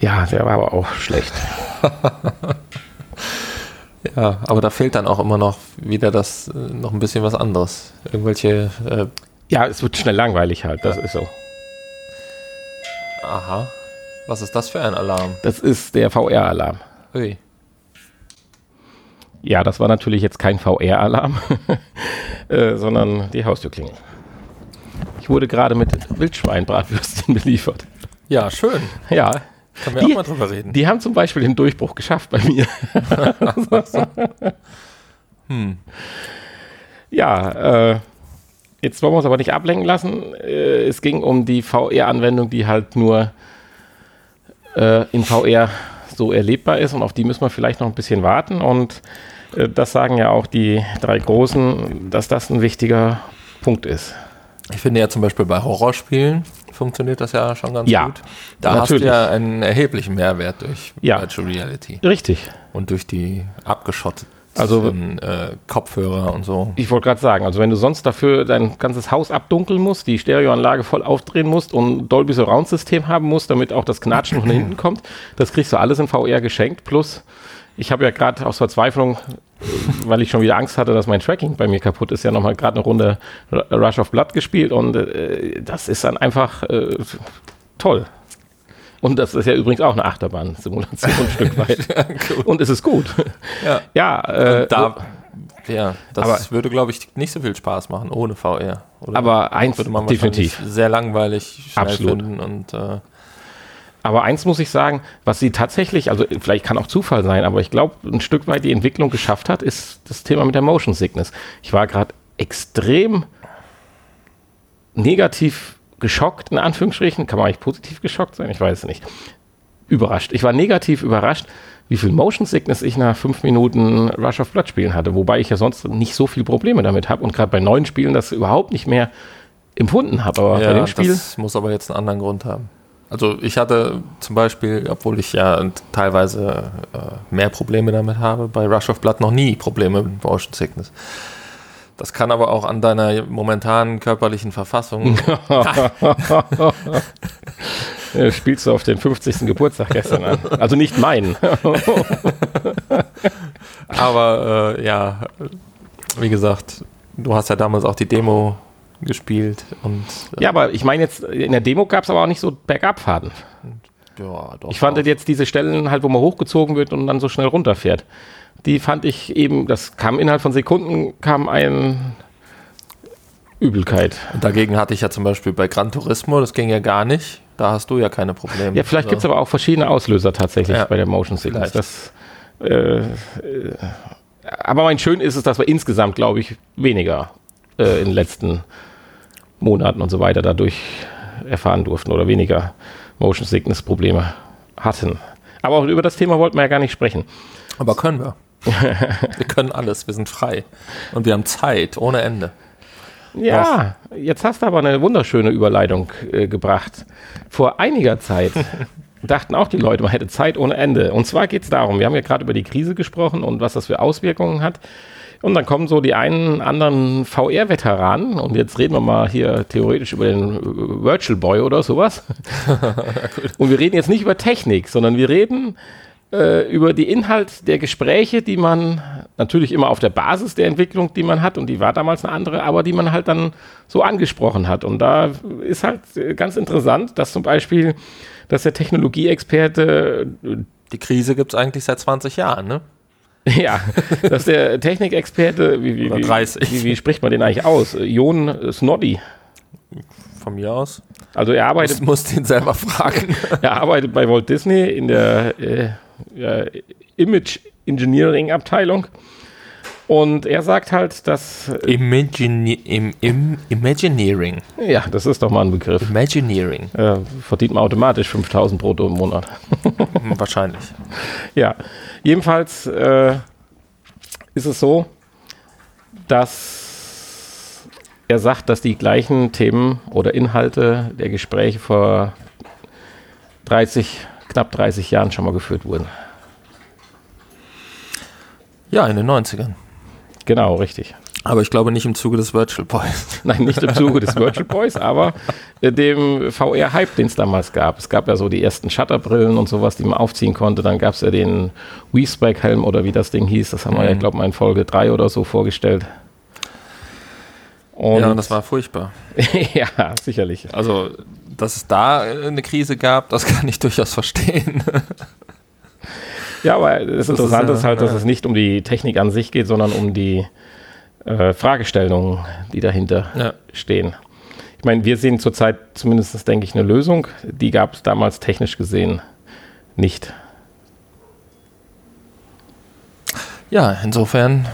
Ja, der war aber auch schlecht. *laughs* Ja, aber da fehlt dann auch immer noch wieder das, äh, noch ein bisschen was anderes. Irgendwelche, äh, Ja, es wird schnell langweilig halt, das ist so. aha. Was ist das für ein Alarm? Das ist der VR-Alarm. Ui. Ja, das war natürlich jetzt kein VR-Alarm, *laughs* äh, sondern die Haustürklingel. Ich wurde gerade mit Wildschweinbratwürstchen beliefert. Ja, schön. Ja, Können wir Die- auch mal drüber reden. die haben zum Beispiel den Durchbruch geschafft bei mir. *laughs* *laughs* Hm. Ja, äh, jetzt wollen wir uns aber nicht ablenken lassen. Äh, es ging um die VR-Anwendung, die halt nur äh, in VR so erlebbar ist und auf die müssen wir vielleicht noch ein bisschen warten. Und äh, das sagen ja auch die drei Großen, dass das ein wichtiger Punkt ist. Ich finde ja zum Beispiel bei Horrorspielen funktioniert das ja schon ganz Ja, gut. Da natürlich. hast du ja einen erheblichen Mehrwert durch Ja. Virtual Reality Richtig. und durch die abgeschotteten Also- äh, Kopfhörer und so. Ich wollte gerade sagen, also wenn du sonst dafür dein ganzes Haus abdunkeln musst, die Stereoanlage voll aufdrehen musst und Dolby Surround System haben musst, damit auch das Knatschen von hinten *clears throat* kommt, das kriegst du alles in VR geschenkt. Plus, ich habe ja gerade aus Verzweiflung, weil ich schon wieder Angst hatte, dass mein Tracking bei mir kaputt ist, ja nochmal gerade eine Runde Rush of Blood gespielt und äh, das ist dann einfach äh, toll. Und das ist ja übrigens auch eine Achterbahn-Simulation ein Stück *laughs* weit. Und es ist gut. Ja. Ja, äh, Da, ja, das Aber- würde, glaube ich, nicht so viel Spaß machen ohne VR. Oder? aber eins würde man definitiv. sehr langweilig schnell Absolut. finden und äh, Aber eins muss ich sagen, was sie tatsächlich, also vielleicht kann auch Zufall sein, aber ich glaube, ein Stück weit die Entwicklung geschafft hat, ist das Thema mit der Motion Sickness. Ich war gerade extrem negativ geschockt, in Anführungsstrichen. Kann man eigentlich positiv geschockt sein? Ich weiß es nicht. Überrascht. Ich war negativ überrascht, wie viel Motion Sickness ich nach fünf Minuten Rush of Blood spielen hatte, wobei ich ja sonst nicht so viele Probleme damit habe und gerade bei neuen Spielen das überhaupt nicht mehr empfunden habe. Aber bei ja, dem Spiel. das muss aber jetzt einen anderen Grund haben. Also ich hatte zum Beispiel, obwohl ich ja teilweise äh, mehr Probleme damit habe, bei Rush of Blood noch nie Probleme mit Motion Sickness. Das kann aber auch an deiner momentanen körperlichen Verfassung. *laughs* Spielst du auf den 50. Geburtstag gestern an. Also nicht meinen. *laughs* aber äh, ja, wie gesagt, du hast ja damals auch die Demo gespielt und äh, Ja, aber ich meine jetzt, in der Demo gab es aber auch nicht so Bergabfahrten. ja, doch. Ich fand auch. jetzt diese Stellen halt, wo man hochgezogen wird und dann so schnell runterfährt. Die fand ich eben, das kam innerhalb von Sekunden, kam ein Übelkeit. Und dagegen hatte ich ja zum Beispiel bei Gran Turismo, das ging ja gar nicht. Da hast du ja keine Probleme. Ja, vielleicht So. gibt es aber auch verschiedene Auslöser tatsächlich Ja, bei der Motion Sickness. Das, äh, äh, aber mein Schön ist es, dass wir insgesamt, glaube ich, weniger äh, in den letzten Monaten und so weiter dadurch erfahren durften oder weniger Motion Sickness Probleme hatten. Aber auch über das Thema wollten wir ja gar nicht sprechen. Aber können wir. *laughs* wir können alles, wir sind frei. Und wir haben Zeit ohne Ende. Ja, jetzt hast du aber eine wunderschöne Überleitung äh, gebracht. Vor einiger Zeit *laughs* dachten auch die Leute, man hätte Zeit ohne Ende. Und zwar geht es darum, wir haben ja gerade über die Krise gesprochen und was das für Auswirkungen hat. Und dann kommen so die einen anderen VR-Veteranen und jetzt reden wir mal hier theoretisch über den äh, Virtual Boy oder sowas. *laughs* und wir reden jetzt nicht über Technik, sondern wir reden äh, über die Inhalt der Gespräche, die man natürlich immer auf der Basis der Entwicklung, die man hat, und die war damals eine andere, aber die man halt dann so angesprochen hat. Und da ist halt äh, ganz interessant, dass zum Beispiel, dass der Technologieexperte äh, Die Krise gibt es eigentlich seit 20 Jahren, ne? *laughs* ja, dass der Technikexperte, wie, wie, wie, 30. wie, wie spricht man den eigentlich aus? Jon Snoddy. Von mir aus. Also er arbeitet, Ich muss den selber fragen. *laughs* er arbeitet bei Walt Disney in der äh, Image Engineering Abteilung. Und er sagt halt, dass, Imagine, im, im, Imagineering. ja, das ist doch mal ein Begriff. Imagineering. Äh, verdient man automatisch 5000 brutto im Monat. *laughs* Wahrscheinlich. Ja, jedenfalls äh, ist es so, dass er sagt, dass die gleichen Themen oder Inhalte der Gespräche vor 30, knapp 30 Jahren schon mal geführt wurden. Ja, in den 90ern. Genau, richtig. Aber ich glaube nicht im Zuge des Virtual Boys. *laughs* Nein, nicht im Zuge des Virtual Boys, aber äh, dem VR-Hype, den es damals gab. Es gab ja so die ersten Shutterbrillen und sowas, die man aufziehen konnte. Dann gab es ja den Wii-Spike-Helm oder wie das Ding hieß. Das haben wir ja, Mhm. glaube ich, mal in Folge 3 oder so vorgestellt. Und ja, das war furchtbar. *laughs* ja, sicherlich. Also, dass es da äh, eine Krise gab, das *laughs* kann ich durchaus verstehen. Ja, aber das, ist Interessante ja- ist halt, dass ja. es nicht um die Technik an sich geht, sondern um die äh, Fragestellungen, die dahinter Ja. stehen. Ich meine, wir sehen zurzeit zumindest, denke ich, eine Lösung. Die gab es damals technisch gesehen nicht. Ja, insofern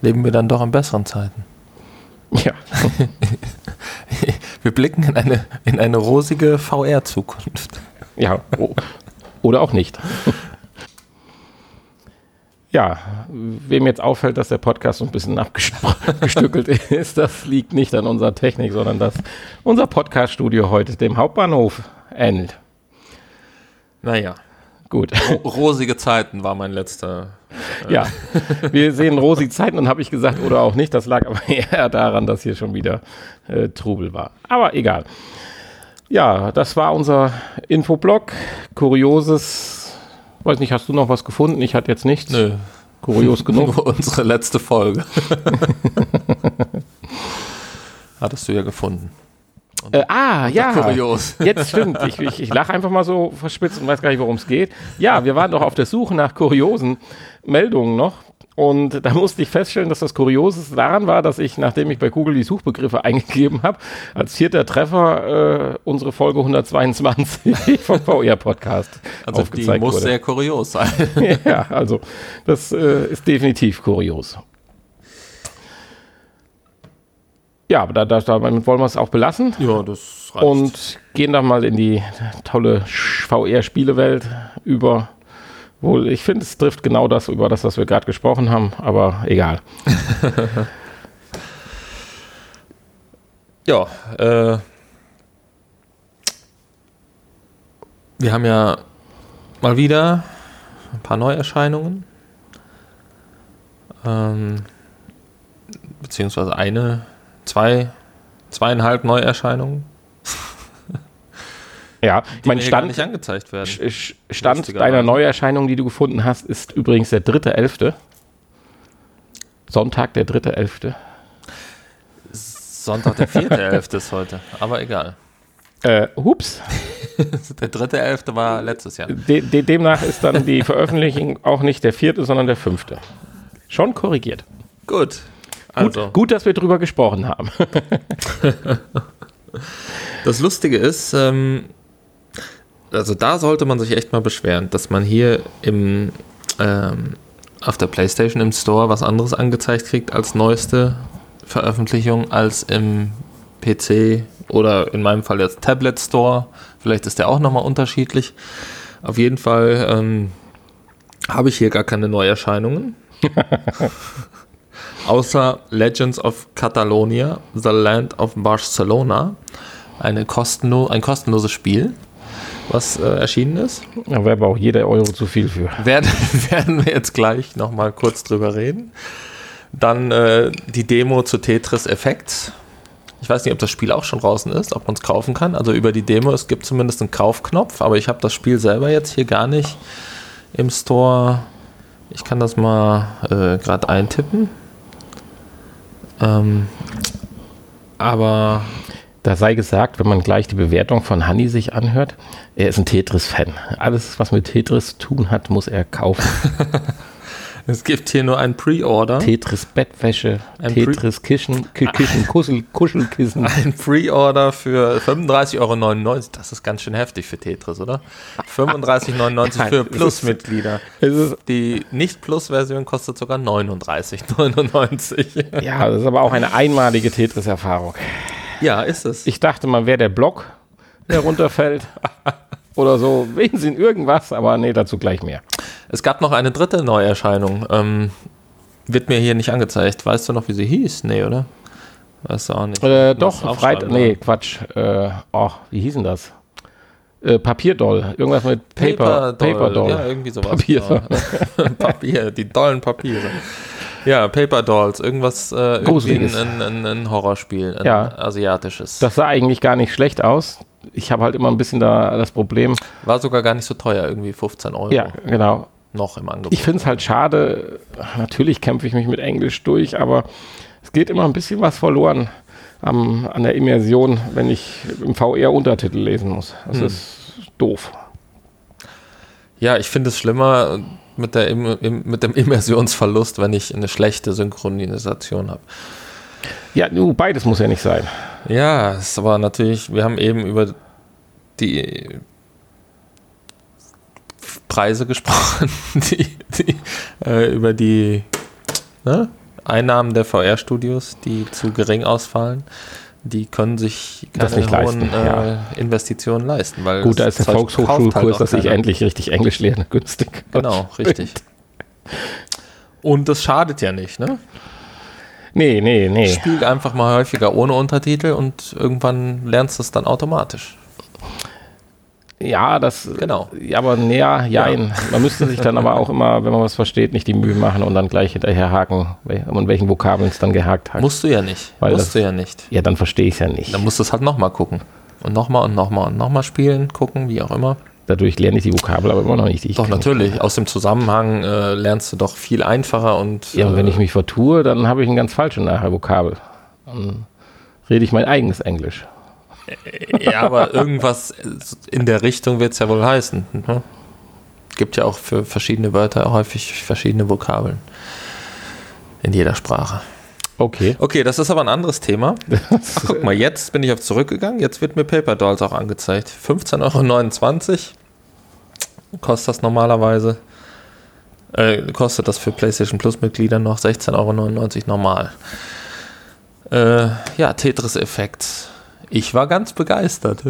leben wir dann doch in besseren Zeiten. Ja, *laughs* Wir blicken in eine, in eine rosige VR-Zukunft. ja. oder auch nicht. Ja, wem jetzt auffällt, dass der Podcast so ein bisschen abgestückelt *laughs* ist, das liegt nicht an unserer Technik, sondern dass unser Podcast-Studio heute dem Hauptbahnhof ähnelt. Naja, Gut. rosige Zeiten war mein letzter. Ja, *laughs* wir sehen rosige Zeiten und habe ich gesagt oder auch nicht. Das lag aber *laughs* eher daran, dass hier schon wieder äh, Trubel war. Aber egal. Ja, das war unser Infoblog. Kurioses. Weiß nicht, hast du noch was gefunden? Ich hatte jetzt nichts. Nö, Kurios *laughs* genug. unsere letzte Folge. Hattest du ja gefunden. Äh, ah, ja. Kurios. *laughs* Jetzt stimmt. Ich, ich, ich lache einfach mal so verspitzt und weiß gar nicht, worum es geht. Ja, wir waren doch auf der Suche nach kuriosen Meldungen noch. Und da musste ich feststellen, dass das Kurioseste daran war, dass ich, nachdem ich bei Google die Suchbegriffe *laughs* eingegeben habe, als vierter Treffer äh, unsere Folge 122 vom VR-Podcast Also die aufgezeigt muss wurde. sehr kurios sein. *laughs* ja, also das äh, ist definitiv kurios. Ja, aber da, da, damit wollen wir es auch belassen. ja, das reicht. Und gehen dann mal in die tolle VR-Spielewelt über. Wohl, ich finde, es trifft genau das über das, was wir gerade gesprochen haben, aber egal. *laughs* Ja, äh, wir haben ja mal wieder ein paar Neuerscheinungen. Ähm, beziehungsweise eine, zwei, zweieinhalb Neuerscheinungen, *laughs* Ja, ich die mein mir hier gar Stand, nicht angezeigt werden. Stand deiner Neuerscheinung, die du gefunden hast, ist übrigens der 3.11. Sonntag, der 3.11. Sonntag, der 4.11. ist heute, aber egal. *laughs* Äh, hups. *laughs* Der 3.11. war letztes Jahr. De, de, demnach ist dann die Veröffentlichung auch nicht der vierte, sondern der fünfte. Schon korrigiert. Gut. Gut, Also, gut, dass wir drüber gesprochen haben. *laughs* Das Lustige ist, ähm, also da sollte man sich echt mal beschweren, dass man hier im, ähm, auf der PlayStation im Store was anderes angezeigt kriegt als neueste Veröffentlichung als im PC oder in meinem Fall jetzt Tablet Store. Vielleicht ist der auch nochmal unterschiedlich. Auf jeden Fall ähm, habe ich hier gar keine Neuerscheinungen. *laughs* Außer Legends of Catalonia, The Land of Barcelona. Eine kostenlo ein kostenloses Spiel, was äh, erschienen ist. Da wäre aber auch jeder Euro zu viel für. *laughs* Werden, werden wir jetzt gleich nochmal kurz drüber reden. Dann äh, die Demo zu Tetris Effects. Ich weiß nicht, ob das Spiel auch schon draußen ist, ob man es kaufen kann. Also über die Demo, es gibt zumindest einen Kaufknopf, aber ich habe das Spiel selber jetzt hier gar nicht im Store. Ich kann das mal äh, gerade eintippen. Ähm, aber Da sei gesagt, wenn man gleich die Bewertung von Hanni sich anhört, er ist ein Tetris-Fan. Alles, was mit Tetris zu tun hat, muss er kaufen. *laughs* es gibt hier nur ein Pre-Order. Tetris Bettwäsche, Ein Tetris Kissen, Ki- Kissen, *laughs* Kuschel, Kuschelkissen. Ein Pre-Order für 35,99 Euro. Das ist ganz schön heftig für Tetris, oder? 35,99 Nein, für Plus-Mitglieder. Die Nicht-Plus-Version kostet sogar 39,99. ja, das ist aber auch eine einmalige Tetris-Erfahrung. Ja, ist es. Ich dachte, man wäre der Block, der runterfällt. *laughs* Oder so, wegen sie in irgendwas, aber nee, dazu gleich mehr. Es gab noch eine dritte Neuerscheinung. Ähm, wird mir hier nicht angezeigt. Weißt du noch, wie sie hieß? Nee, oder? Weißt du auch nicht. Äh, doch, aufschreiben, Freit nee, Quatsch. Äh, oh, wie hieß denn das? Äh, Papierdoll. Irgendwas mit Paper, Paper Doll. Ja, irgendwie sowas. Papier. genau. *laughs* Papier, die dollen Papiere. Ja, Paper Dolls, irgendwas, äh, irgendwie ein, ein, ein Horrorspiel, ein Ja. asiatisches. Das sah eigentlich gar nicht schlecht aus. Ich habe halt immer ein bisschen da das Problem. War sogar gar nicht so teuer, irgendwie 15 Euro Ja, genau. Noch im Angebot. Ich finde es halt schade. Natürlich kämpfe ich mich mit Englisch durch, aber es geht immer ein bisschen was verloren am, an der Immersion, wenn ich im VR Untertitel lesen muss. Das Hm. ist doof. Ja, ich finde es schlimmer mit, der Im, im, mit dem Immersionsverlust, wenn ich eine schlechte Synchronisation habe. Ja, beides muss ja nicht sein. Ja, es aber natürlich, wir haben eben über die Preise gesprochen, *laughs* die, die, äh, über die ne, Einnahmen der VR-Studios, die zu gering ausfallen. Die können sich keine Das nicht hohen leisten, äh, ja. Investitionen leisten. Weil Gut, ist der Volkshochschulkurs, halt dass ich endlich richtig Englisch lerne, *laughs* günstig. Genau, richtig. Und das schadet ja nicht, ne? Nee, nee, nee. Spiel einfach mal häufiger ohne Untertitel und irgendwann lernst du es dann automatisch. Ja, das. Genau. Ja, aber näher, jein. Man müsste sich dann aber auch immer, wenn man was versteht, nicht die Mühe machen und dann gleich hinterher haken, und welchen Vokabeln es dann gehakt hat. Musst du ja nicht. Weil musst das- du ja nicht. ja, dann verstehe ich es ja nicht. Dann musst du es halt nochmal gucken. Und nochmal und nochmal und nochmal spielen, gucken, wie auch immer. Dadurch lerne ich die Vokabel aber immer noch nicht. Ich Doch, natürlich. Aus dem Zusammenhang äh, lernst du doch viel einfacher und. Ja, und wenn äh, ich mich vertue, dann habe ich ein ganz falsche nachher Vokabel. Dann rede ich mein eigenes Englisch. Ja, aber irgendwas in der Richtung wird es ja wohl heißen. Ne? Gibt ja auch für verschiedene Wörter häufig verschiedene Vokabeln. In jeder Sprache. Okay. Okay, das ist aber ein anderes Thema. Ach, *laughs* guck mal, jetzt bin ich auf zurückgegangen. Jetzt wird mir Paper Dolls auch angezeigt. 15,29 Euro kostet das normalerweise. Äh, kostet das für PlayStation Plus Mitglieder noch 16,99 Euro normal. Äh, ja, Tetris-Effekt. Ich war ganz begeistert.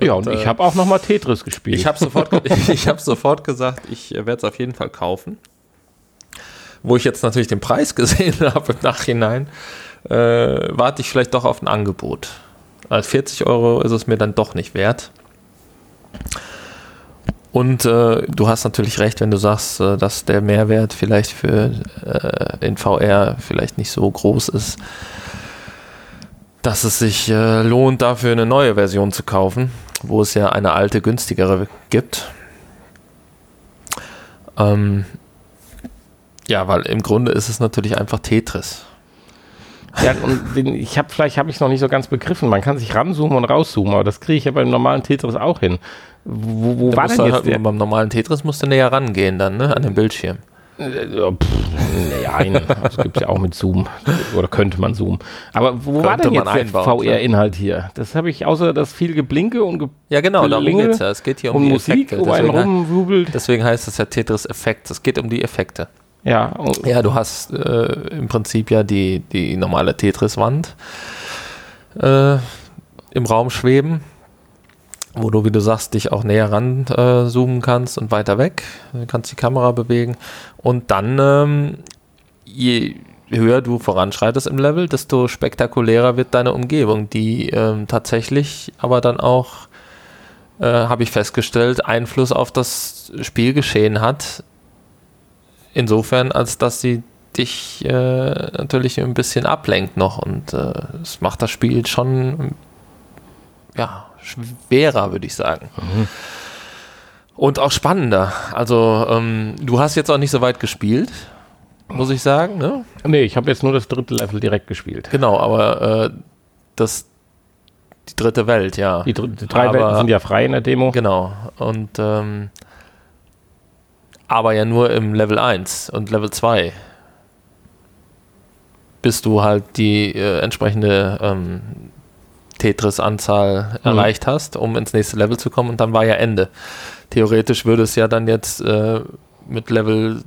ja, und ich habe auch noch mal Tetris gespielt. Ich habe sofort, *laughs* ich hab sofort gesagt, ich äh, werde es auf jeden Fall kaufen. Wo ich jetzt natürlich den Preis *laughs* gesehen habe im Nachhinein, äh, warte ich vielleicht doch auf ein Angebot. Also 40 Euro ist es mir dann doch nicht wert. Und äh, du hast natürlich recht, wenn du sagst, äh, dass der Mehrwert vielleicht für äh, in VR vielleicht nicht so groß ist, dass es sich äh, lohnt, dafür eine neue Version zu kaufen, wo es ja eine alte, günstigere gibt. Ähm, ja, weil im Grunde ist es natürlich einfach Tetris. Ja, und den, ich habe vielleicht habe ich es noch nicht so ganz begriffen. Man kann sich ranzoomen und rauszoomen, aber das kriege ich ja beim normalen Tetris auch hin. Wo, wo Da war denn jetzt halt, der? beim normalen Tetris musst du näher rangehen dann, ne, an den Bildschirm. Nein, das gibt es ja auch mit Zoom. Oder könnte man zoomen. Aber wo war Könnte denn man jetzt der einbauen, VR-Inhalt hier? Das habe ich außer das viel Geblinke und, ge Ja, genau, darum Gelinge geht's ja. Es geht hier um die Musik Effekte. Deswegen, rumwubelt. deswegen heißt es ja Tetris-Effekt. Es geht um die Effekte. Ja, Ja, du hast äh, im Prinzip ja die, die normale Tetris-Wand äh, im Raum schweben, wo du, wie du sagst, dich auch näher ran äh, zoomen kannst und weiter weg. Du kannst die Kamera bewegen. Und dann, ähm, je höher du voranschreitest im Level, desto spektakulärer wird deine Umgebung, die ähm, tatsächlich aber dann auch, äh, habe ich festgestellt, Einfluss auf das Spielgeschehen hat, insofern, als dass sie dich äh, natürlich ein bisschen ablenkt noch und äh, es macht das Spiel schon ja, schwerer, würde ich sagen. Und auch spannender. Also, ähm, du hast jetzt auch nicht so weit gespielt, muss ich sagen. Ne? nee, ich habe jetzt nur das dritte Level direkt gespielt. Genau, aber äh, das die dritte Welt, ja. Die, dr- die drei Aber- Welten sind ja frei in der Demo. Genau. Und ähm, aber ja nur im Level 1 und Level 2. Bis du halt die äh, entsprechende ähm, Tetris-Anzahl Mhm. erreicht hast, um ins nächste Level zu kommen und dann war ja Ende. Theoretisch würde es ja dann jetzt äh, mit Level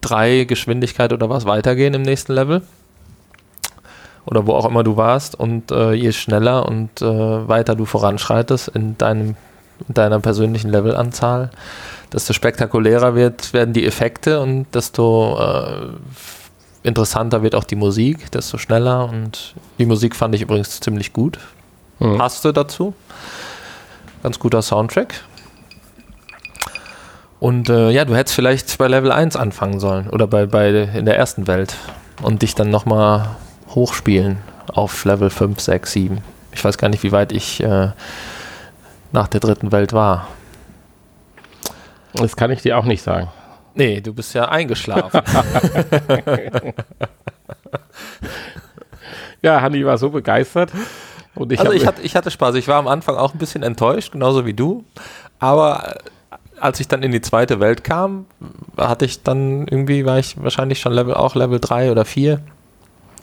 3 Geschwindigkeit oder was weitergehen im nächsten Level. Oder wo auch immer du warst. Und äh, je schneller und äh, weiter du voranschreitest in deinem in deiner persönlichen Levelanzahl, desto spektakulärer wird, werden die Effekte und desto äh, interessanter wird auch die Musik, desto schneller. Und die Musik fand ich übrigens ziemlich gut. Mhm. Passte dazu. Ganz guter Soundtrack. Und äh, ja, du hättest vielleicht bei Level 1 anfangen sollen oder bei, bei in der ersten Welt und dich dann nochmal hochspielen auf Level 5, 6, 7. Ich weiß gar nicht, wie weit ich äh, nach der dritten Welt war. Das kann ich dir auch nicht sagen. Nee, du bist ja eingeschlafen. *laughs* ja, Hanni war so begeistert. Und ich also ich hatte, ich hatte Spaß. Ich war am Anfang auch ein bisschen enttäuscht, genauso wie du. Aber als ich dann in die zweite Welt kam, hatte ich dann irgendwie, war ich wahrscheinlich schon Level, auch Level 3 oder 4.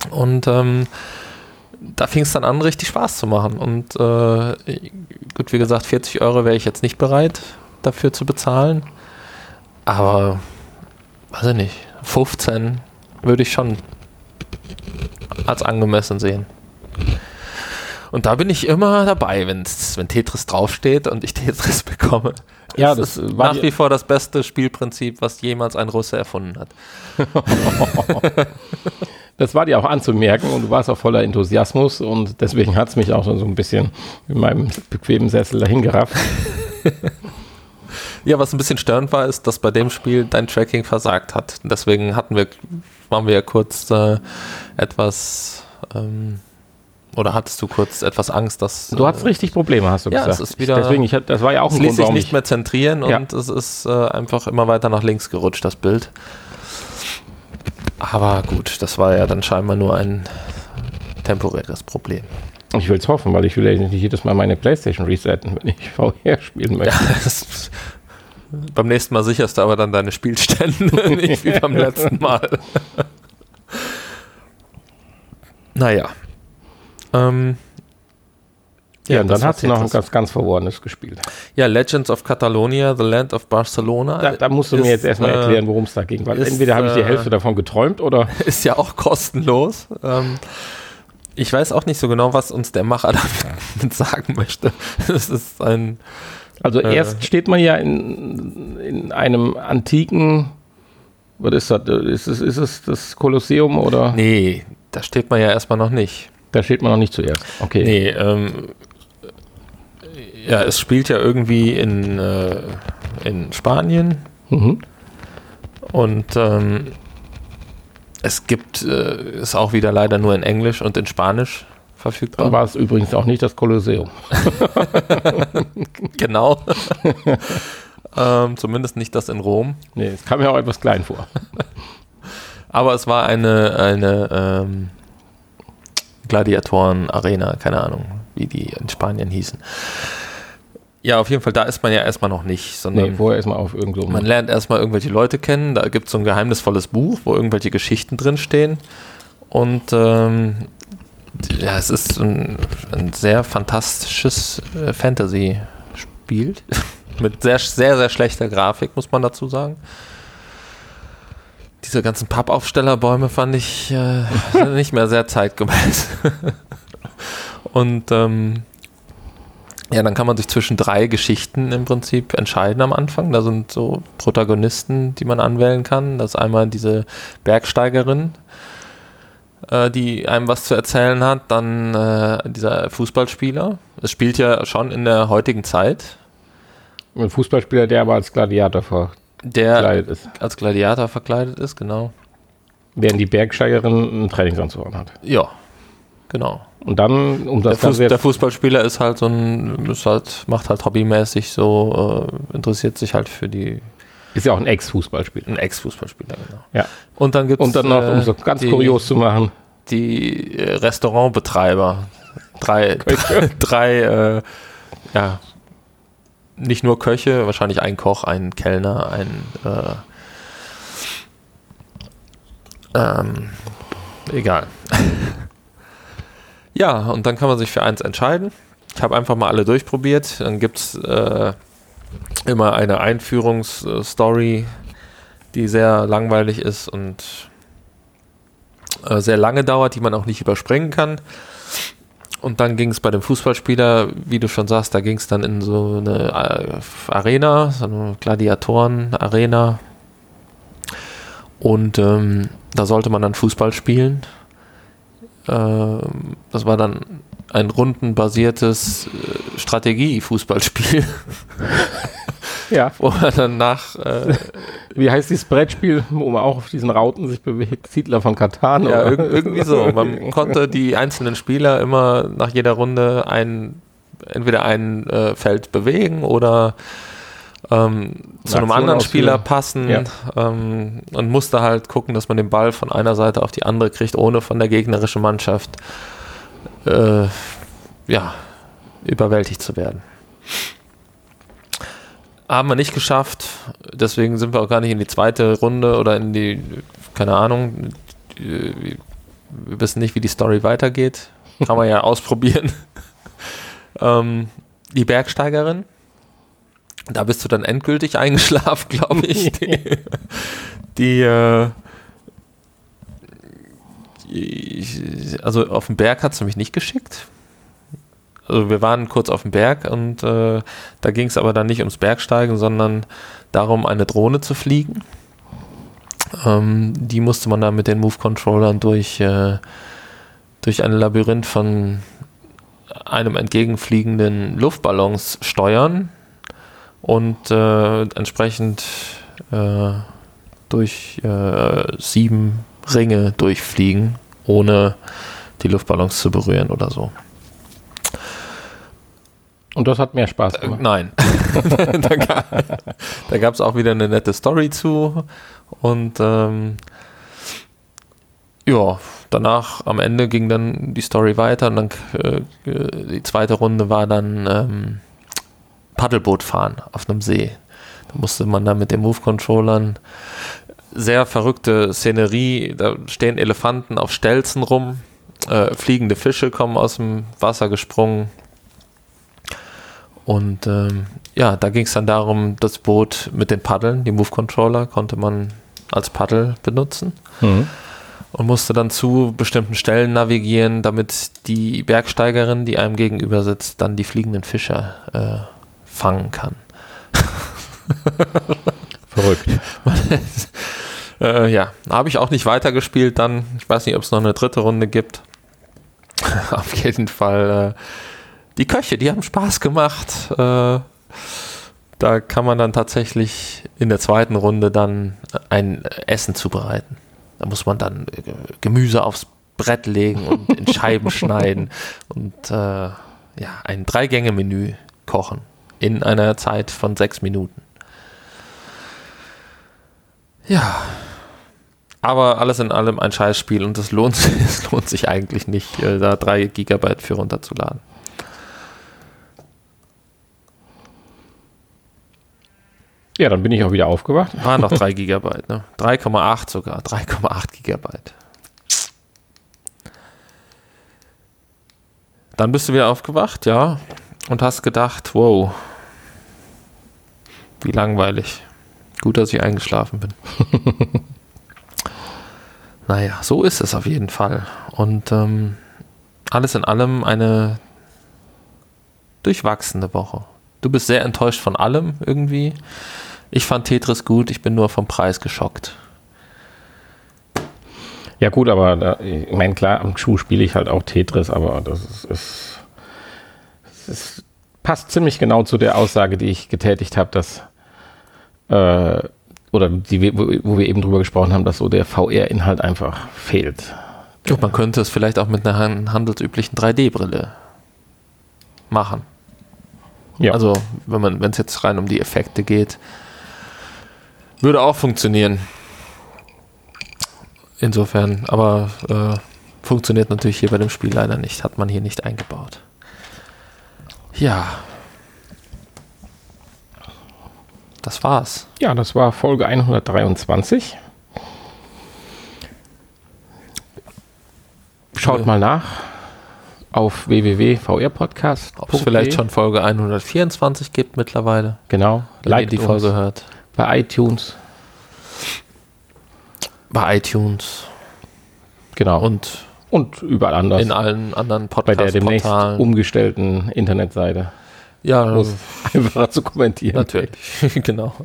Und ähm, da fing es dann an, richtig Spaß zu machen. Und äh, gut, wie gesagt, 40 Euro wäre ich jetzt nicht bereit dafür zu bezahlen. Aber, weiß ich nicht, 15 würde ich schon als angemessen sehen. Und da bin ich immer dabei, wenn's, wenn Tetris draufsteht und ich *laughs* Tetris bekomme. Ja, das ist nach wie vor das beste Spielprinzip, was jemals ein Russe erfunden hat. *laughs* das war dir auch anzumerken und du warst auch voller Enthusiasmus und deswegen hat es mich auch so ein bisschen in meinem bequemen Sessel dahin gerafft. *laughs* ja, was ein bisschen störend war, ist, dass bei dem Spiel dein Tracking versagt hat. Deswegen hatten wir, waren wir ja kurz äh, etwas ähm, oder hattest du kurz etwas Angst, dass. Du hattest äh, richtig Probleme, hast du ja, gesagt. Es ist wieder, Deswegen, ich, das war ja auch ein Grund, ließ sich nicht mehr zentrieren ja. und es ist äh, einfach immer weiter nach links gerutscht, das Bild. Aber gut, das war ja dann scheinbar nur ein temporäres Problem. Ich will es hoffen, weil ich will ja nicht jedes Mal meine Playstation resetten, wenn ich *laughs* VR spielen möchte. Ja, das, beim nächsten Mal sicherst du aber dann deine Spielstände, *laughs* nicht wie beim letzten Mal. *laughs* naja, ähm, ja, ja und dann hast du noch ein ganz, ganz Verworrenes gespielt. Ja, Legends of Catalonia, The Land of Barcelona. Da, da musst du ist, mir jetzt erstmal äh, erklären, worum es da ging, weil ist, entweder habe ich die Hälfte äh, davon geträumt oder. *laughs* Ist ja auch kostenlos. Ähm, ich weiß auch nicht so genau, was uns der Macher damit sagen möchte. Es ist ein. Also äh, erst steht man ja in, in einem antiken, was ist das? Ist es, ist es das Kolosseum oder? Nee, da steht man ja erstmal noch nicht. Da steht man noch nicht zuerst. Okay. Nee, ähm, ja, es spielt ja irgendwie in, äh, in Spanien. Mhm. Und ähm, es gibt, äh, ist auch wieder leider nur in Englisch und in Spanisch verfügbar. Dann war es übrigens auch nicht das Kolosseum. *laughs* genau. *laughs* ähm, zumindest nicht das in Rom. Nee, es kam mir auch etwas klein vor. *laughs* Aber es war eine, eine ähm, Gladiatoren Arena, keine Ahnung, wie die in Spanien hießen. Ja, auf jeden Fall, da ist man ja erstmal noch nicht, sondern nee, vorher erstmal auf irgendwo. Man lernt erstmal irgendwelche Leute kennen, da gibt es so ein geheimnisvolles Buch, wo irgendwelche Geschichten drinstehen. Und ähm, ja, es ist ein, ein sehr fantastisches äh, Fantasy-Spiel. *laughs* Mit sehr, sehr, sehr schlechter Grafik, muss man dazu sagen diese ganzen Pappaufstellerbäume fand ich äh, *laughs* nicht mehr sehr zeitgemäß. *laughs* Und ähm, ja, dann kann man sich zwischen drei Geschichten im Prinzip entscheiden am Anfang. Da sind so Protagonisten, die man anwählen kann. Das ist einmal diese Bergsteigerin, äh, die einem was zu erzählen hat. Dann äh, dieser Fußballspieler. Es spielt ja schon in der heutigen Zeit. Ein Fußballspieler, der aber als Gladiator vor der als Gladiator verkleidet ist, genau. Während die Bergsteigerin einen Trainingsanzug hat. Ja, genau. Und dann, um das der, Fuß, der Fußballspieler ist halt so ein, ist halt, macht halt hobbymäßig so, äh, interessiert sich halt für die. Ist ja auch ein Ex-Fußballspieler. Ein Ex-Fußballspieler, genau. Ja. Und dann gibt's Und dann noch, um so ganz die, kurios zu machen. Die äh, Restaurantbetreiber. Drei, *laughs* *laughs* drei, äh, ja, nicht nur Köche, wahrscheinlich ein Koch, ein Kellner, ein äh, ähm, egal. *laughs* ja, und dann kann man sich für eins entscheiden. Ich habe einfach mal alle durchprobiert. Dann gibt es äh, immer eine Einführungsstory, die sehr langweilig ist und äh, sehr lange dauert, die man auch nicht überspringen kann. Und dann ging es bei dem Fußballspieler, wie du schon sagst, da ging es dann in so eine äh, Arena, so eine Gladiatoren-Arena. Und ähm, da sollte man dann Fußball spielen. Ähm, das war dann ein rundenbasiertes äh, Strategie-Fußballspiel. *laughs* Ja. wo man dann nach, äh, Wie heißt dieses Brettspiel, wo man auch auf diesen Rauten sich bewegt? Siedler von Katan? ja, oder? irg irgendwie so. *laughs* Man konnte die einzelnen Spieler immer nach jeder Runde ein, entweder ein äh, Feld bewegen oder ähm, zu einem anderen Spieler passen Ja. ähm, und musste halt gucken, dass man den Ball von einer Seite auf die andere kriegt, ohne von der gegnerischen Mannschaft äh, ja, überwältigt zu werden. Haben wir nicht geschafft, deswegen sind wir auch gar nicht in die zweite Runde oder in die, keine Ahnung, äh, wir wissen nicht, wie die Story weitergeht. Kann man ja *laughs* ausprobieren. ähm, die Bergsteigerin, da bist du dann endgültig eingeschlafen, glaube ich. *laughs* Die, die, äh, die, also auf den Berg hat sie mich nicht geschickt. Also wir waren kurz auf dem Berg und äh, da ging es aber dann nicht ums Bergsteigen, sondern darum, eine Drohne zu fliegen. Ähm, die musste man dann mit den Move-Controllern durch, äh, durch ein Labyrinth von einem entgegenfliegenden Luftballons steuern und äh, entsprechend äh, durch äh, sieben Ringe durchfliegen, ohne die Luftballons zu berühren oder so. Und das hat mehr Spaß Äh, gemacht. Nein. *laughs* da gab es auch wieder eine nette Story zu. Und ähm, ja, danach am Ende ging dann die Story weiter und dann äh, die zweite Runde war dann ähm, Paddelboot fahren auf einem See. Da musste man dann mit den Move-Controllern sehr verrückte Szenerie, da stehen Elefanten auf Stelzen rum, äh, fliegende Fische kommen aus dem Wasser gesprungen. Und ähm, ja, da ging es dann darum, das Boot mit den Paddeln, die Move-Controller, konnte man als Paddel benutzen Mhm. und musste dann zu bestimmten Stellen navigieren, damit die Bergsteigerin, die einem gegenüber sitzt, dann die fliegenden Fische äh, fangen kann. *laughs* Verrückt. *laughs* Äh, ja, habe ich auch nicht weitergespielt dann. Ich weiß nicht, ob es noch eine dritte Runde gibt. *laughs* Auf jeden Fall. Äh, die Köche, die haben Spaß gemacht. Äh, da kann man dann tatsächlich in der zweiten Runde dann ein Essen zubereiten. Da muss man dann äh, Gemüse aufs Brett legen und in *laughs* Scheiben schneiden und äh, ja, ein Drei-Gänge-Menü kochen in einer Zeit von sechs Minuten. Ja, aber alles in allem ein Scheißspiel und es lohnt, *laughs* es lohnt sich eigentlich nicht, äh, da drei Gigabyte für runterzuladen. Ja, dann bin ich auch wieder aufgewacht. Waren noch drei *laughs* Gigabyte, ne? 3,8 sogar, 3,8 Gigabyte. Dann bist du wieder aufgewacht, ja, und hast gedacht, wow, wie langweilig. Gut, dass ich eingeschlafen bin. *laughs* naja, so ist es auf jeden Fall. Und ähm, alles in allem eine durchwachsene Woche. Du bist sehr enttäuscht von allem irgendwie. Ich fand Tetris gut, ich bin nur vom Preis geschockt. Ja gut, aber da, ich meine, klar, am Schuh spiele ich halt auch Tetris, aber das ist, ist, ist passt ziemlich genau zu der Aussage, die ich getätigt habe, dass äh, oder die, wo, wir eben drüber gesprochen haben, dass so der VR-Inhalt einfach fehlt. Und man könnte es vielleicht auch mit einer han- handelsüblichen 3D-Brille machen. Ja. Also, wenn man, wenn es jetzt rein um die Effekte geht, würde auch funktionieren. Insofern, aber äh, funktioniert natürlich hier bei dem Spiel leider nicht. Hat man hier nicht eingebaut. Ja. Das war's. Ja, das war Folge 123. Schaut Ja. mal nach auf www.vrpodcast. Ob es vielleicht schon Folge 124 gibt mittlerweile, Genau. wenn ihr die Folge hört. bei iTunes. Bei iTunes Genau. Und, und überall anders. in allen anderen bei der demnächst Podcast-Portalen. umgestellten Internetseite. Ja, *laughs* es einfacher zu kommentieren. natürlich. *laughs* genau.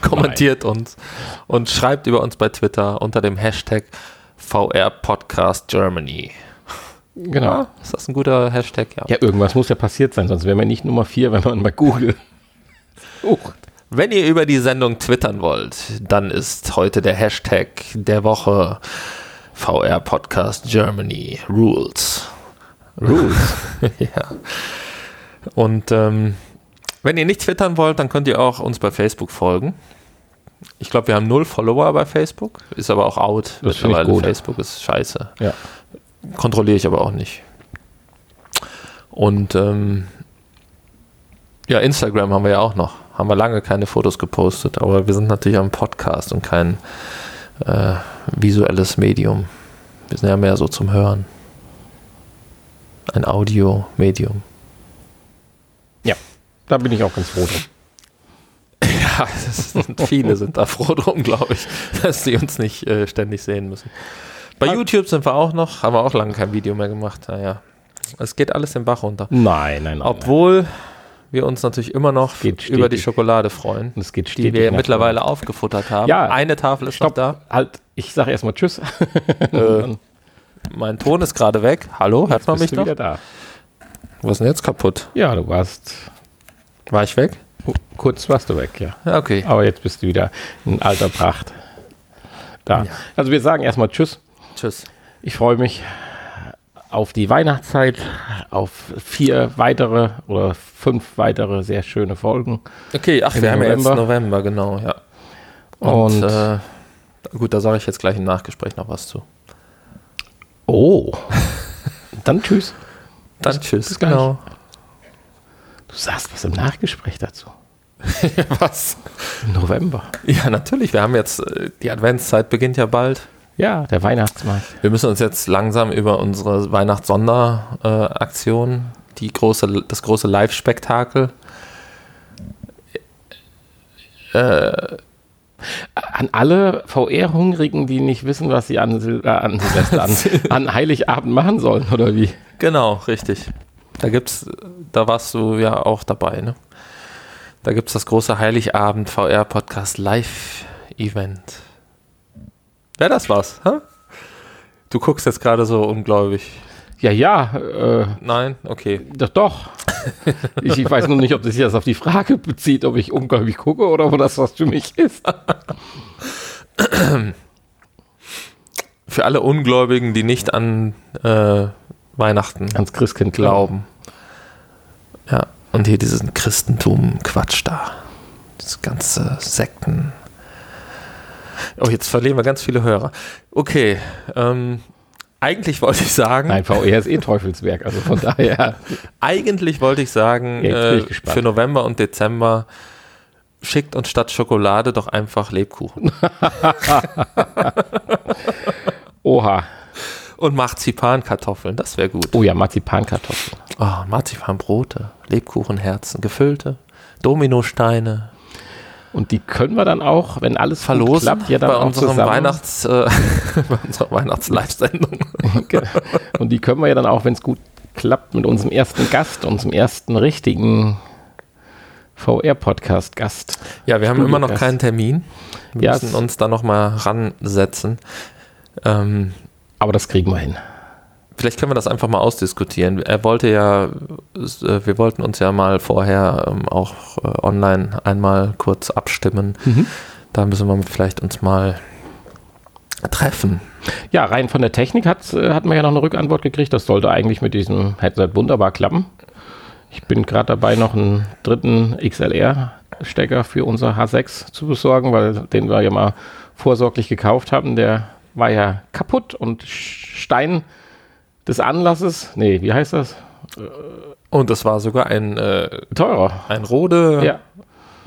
Kommentiert uns und schreibt über uns bei Twitter unter dem Hashtag VR Podcast Germany. Genau. Ist das ein guter Hashtag? Ja. Ja, irgendwas muss ja passiert sein, sonst wäre man nicht Nummer 4, wenn man bei Google sucht. Wenn ihr über die Sendung twittern wollt, dann ist heute der Hashtag der Woche VR Podcast Germany Rules. Rules. *laughs* ja. Und ähm, wenn ihr nicht twittern wollt, dann könnt ihr auch uns bei Facebook folgen. Ich glaube, wir haben null Follower bei Facebook, ist aber auch out. Das gut. Facebook ist scheiße. Ja. Kontrolliere ich aber auch nicht. Und ähm, ja, Instagram haben wir ja auch noch. Haben wir lange keine Fotos gepostet, aber wir sind natürlich am Podcast und kein äh, visuelles Medium. Wir sind ja mehr so zum Hören. Ein Audio-Medium. Da bin ich auch ganz froh drum. *laughs* Ja, sind, viele sind da froh drum, glaube ich, dass sie uns nicht äh, ständig sehen müssen. Bei. YouTube sind wir auch noch, haben wir auch lange kein Video mehr gemacht. Naja, es geht alles den Bach runter. Nein, nein, nein. Obwohl wir uns natürlich immer noch über die Schokolade freuen, die wir mittlerweile rein. aufgefuttert haben. Ja, eine Tafel ist stopp, noch da. Halt, ich sage erstmal Tschüss. *laughs* Äh, mein Ton ist gerade weg. Hallo, hört man mich noch? wieder da. Was ist denn jetzt kaputt? Ja, du warst. War ich weg? Kurz warst du weg, ja. okay. Aber jetzt bist du wieder in alter Pracht da. Ja. Also wir sagen erstmal Tschüss. Tschüss. Ich freue mich auf die Weihnachtszeit, auf vier weitere oder fünf weitere sehr schöne Folgen. Okay, ach, wir haben ja jetzt November, genau, ja. Und, Und äh, gut, da sage ich jetzt gleich im Nachgespräch noch was zu. Oh. *laughs* Dann tschüss. Dann bis, tschüss, bis genau. Du sagst was im Nachgespräch dazu. *laughs* was? Im November. Ja, natürlich. Wir haben jetzt, äh, die Adventszeit beginnt ja bald. Ja, der Weihnachtsmarkt. Wir müssen uns jetzt langsam über unsere Weihnachtssonderaktion, die große, das große Live-Spektakel, äh, an alle VR-Hungrigen, die nicht wissen, was sie an, Sil äh, an an, *laughs* an Heiligabend machen sollen, oder wie? Genau, richtig. Da gibt's, da warst du ja auch dabei, ne? Da gibt es das große Heiligabend VR-Podcast Live-Event. Wäre das was? Hä? Du guckst jetzt gerade so ungläubig. Ja, ja. Äh, Nein, okay. Doch, doch. ich, ich, weiß nur nicht, ob sich das auf die Frage bezieht, ob ich ungläubig gucke oder ob das was für mich ist. für alle Ungläubigen, die nicht an äh, Weihnachten ans Christkind glauben. Ja, und hier diesen Christentum-Quatsch da. Das ganze Sekten. Oh, jetzt verlieren wir ganz viele Hörer. Okay, ähm, eigentlich wollte ich sagen. Nein, VR ist eh Teufelswerk, also von daher. *laughs* eigentlich wollte ich sagen, ja, ich äh, für November und Dezember schickt uns statt Schokolade doch einfach Lebkuchen. *laughs* Oha. Und Marzipankartoffeln, das wäre gut. Oh ja, Marzipankartoffeln. Oh, Marzipanbrote, Lebkuchenherzen, gefüllte, Dominosteine. Und die können wir dann auch, wenn alles verlosen, klappt, ja dann bei auch unserem Weihnachts, äh, *laughs* bei unserer Weihnachts-Live-Sendung. *laughs* Und die können wir ja dann auch, wenn es gut klappt, mit unserem ersten Gast, unserem ersten richtigen VR-Podcast-Gast. Ja, wir haben immer noch keinen Termin. Wir ja, müssen uns da nochmal ransetzen. Ähm, aber das kriegen wir hin. Vielleicht können wir das einfach mal ausdiskutieren. Er wollte ja, äh, wir wollten uns ja mal vorher ähm, auch äh, online einmal kurz abstimmen. Mhm. Da müssen wir vielleicht uns mal treffen. Ja, rein von der Technik hat, äh, hat man ja noch eine Rückantwort gekriegt. Das sollte eigentlich mit diesem Headset wunderbar klappen. Ich bin gerade dabei, noch einen dritten XLR-Stecker für unser H6 zu besorgen, weil den wir ja mal vorsorglich gekauft haben. Der war ja kaputt und Stein des Anlasses, nee, wie heißt das? Und das war sogar ein äh, teurer, ein Rode ja.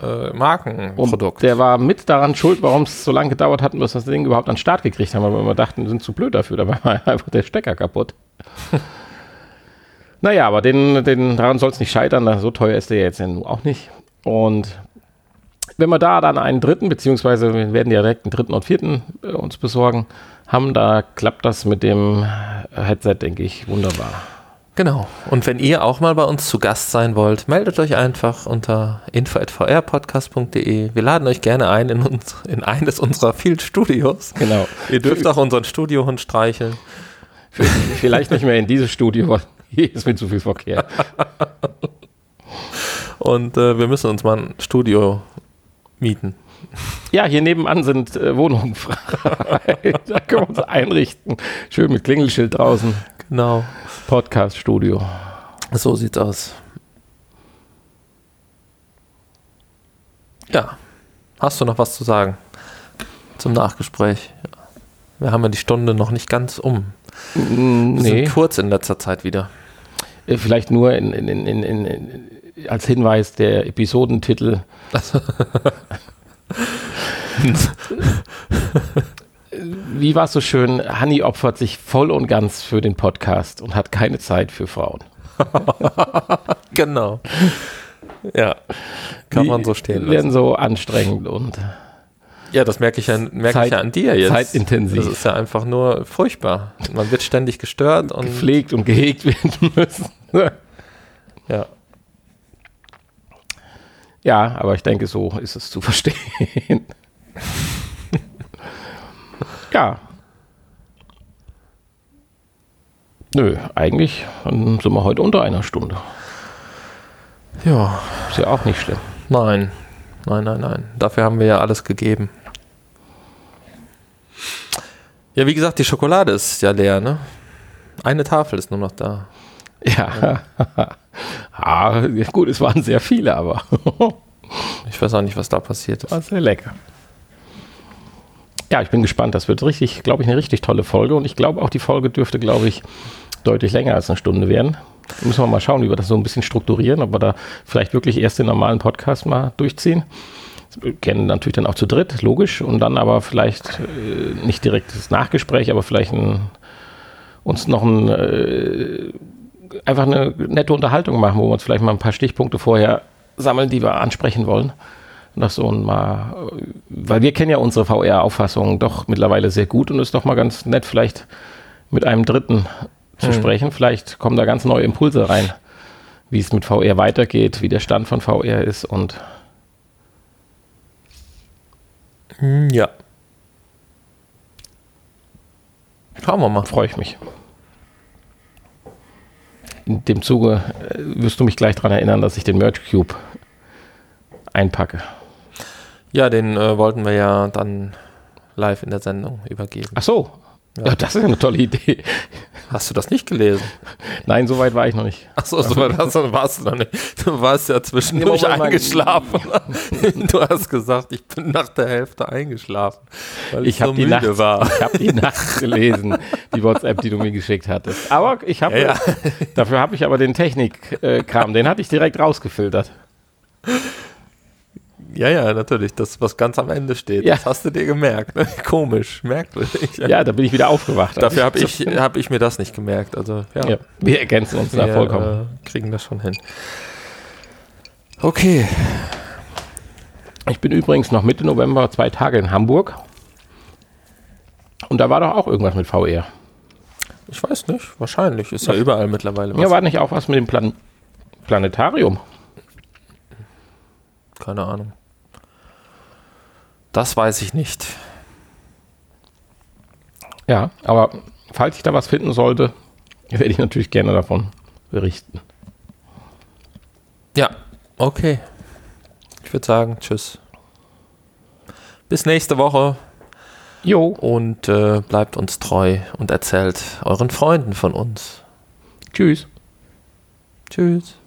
äh, Markenprodukt. Und der war mit daran schuld, warum es so lange gedauert hat, bis wir das Ding überhaupt an den Start gekriegt haben, weil wir dachten, wir sind zu blöd dafür. Da war *laughs* einfach der Stecker kaputt. *laughs* naja, aber den, den, daran soll es nicht scheitern. So teuer ist der jetzt ja auch nicht. Und wenn wir da dann einen dritten, beziehungsweise wir werden ja direkt einen dritten und vierten äh, uns besorgen, haben, da klappt das mit dem Headset, denke ich, wunderbar. Genau. Und wenn ihr auch mal bei uns zu Gast sein wollt, meldet euch einfach unter info.vrpodcast.de. Wir laden euch gerne ein in, uns, in eines unserer vielen Studios. Genau. Ihr dürft auch unseren Studiohund streicheln. Vielleicht nicht mehr in dieses Studio, weil hier ist mir zu viel Verkehr. *laughs* Und äh, wir müssen uns mal ein Studio mieten. Ja, hier nebenan sind äh, Wohnungen frei. *laughs* da können wir uns einrichten. Schön mit Klingelschild draußen. Genau. Podcast-Studio. So sieht's aus. Ja. Hast du noch was zu sagen zum Nachgespräch? Wir haben ja die Stunde noch nicht ganz um. Wir Nee, sind kurz in letzter Zeit wieder. Äh, vielleicht nur in, in, in, als Hinweis der Episodentitel. *laughs* Wie war es so schön? Hanni opfert sich voll und ganz für den Podcast und hat keine Zeit für Frauen. *laughs* Genau. Ja. Kann Die man so stehen lassen. werden so anstrengend und Ja, das merke ich ja, merke Zeit- ich ja an dir jetzt. zeitintensiv. Das ist ja einfach nur furchtbar. Man wird ständig gestört und gepflegt und gehegt werden *laughs* müssen. ja. Ja, aber ich denke, so ist es zu verstehen. *laughs* ja. Nö, eigentlich sind wir heute unter einer Stunde. Ja, Ist ja auch nicht schlimm. nein. Nein, nein, nein. Dafür haben wir ja alles gegeben. Ja, wie gesagt, die Schokolade ist ja leer, ne? Eine Tafel ist nur noch da. Ja. *laughs* ah, gut, es waren sehr viele, aber *laughs* Ich weiß auch nicht, was da passiert ist. war sehr lecker. Ja, ich bin gespannt. Das wird richtig, glaube ich, eine richtig tolle Folge. Und ich glaube auch, die Folge dürfte, glaube ich, deutlich länger als eine Stunde werden. Müssen wir mal schauen, wie wir das so ein bisschen strukturieren, ob wir da vielleicht wirklich erst den normalen Podcast mal durchziehen. Kennen natürlich dann auch zu dritt, logisch. Und dann aber vielleicht äh, nicht direkt das Nachgespräch, aber vielleicht ein, uns noch ein, äh, einfach eine nette Unterhaltung machen, wo wir uns vielleicht mal ein paar Stichpunkte vorher sammeln, die wir ansprechen wollen. Das so mal, äh, weil wir kennen ja unsere VR-Auffassung doch mittlerweile sehr gut und es ist doch mal ganz nett, vielleicht mit einem Dritten zu Mhm. sprechen. Vielleicht kommen da ganz neue Impulse rein, wie es mit VR weitergeht, wie der Stand von VR ist und Hm, Ja. Schauen wir mal. freue ich mich. In dem Zuge äh, wirst du mich gleich daran erinnern, dass ich den Merge Cube einpacke. Ja, den äh, wollten wir ja dann live in der Sendung übergeben. Ach so. Ja. Ja. das ist eine tolle Idee. Hast du das nicht gelesen? Nein, so weit war ich noch nicht. Achso, so weit warst du noch nicht. Du warst ja zwischendurch mal. eingeschlafen. *laughs* du hast gesagt, ich bin nach der Hälfte eingeschlafen, weil ich, Ich habe so die, müde Nacht- war. ich hab die Nacht gelesen, die WhatsApp, die du mir geschickt hattest. Aber ich habe, Ja, ja. dafür habe ich aber den Technik-Kram, den hatte ich direkt rausgefiltert. Ja, ja, natürlich. Das, was ganz am Ende steht, Ja. das hast du dir gemerkt. Ne? *laughs* Komisch, merkwürdig. *laughs* Ja, da bin ich wieder aufgewacht. Dafür habe ich, *laughs* hab ich mir das nicht gemerkt. Also, ja, Ja, wir ergänzen uns da wir vollkommen. äh, kriegen das schon hin. Okay. Ich bin übrigens noch Mitte November zwei Tage in Hamburg. Und da war doch auch irgendwas mit VR. Ich weiß nicht, wahrscheinlich. Ist ja überall mittlerweile was. Ja, war nicht auch was mit dem Plan Planetarium? Keine Ahnung. Das weiß ich nicht. Ja, aber falls ich da was finden sollte, *laughs* werde ich natürlich gerne davon berichten. Ja, okay. Ich würde sagen, tschüss. Bis nächste Woche Jo, und äh, bleibt uns treu und erzählt euren Freunden von uns. tschüss. Tschüss.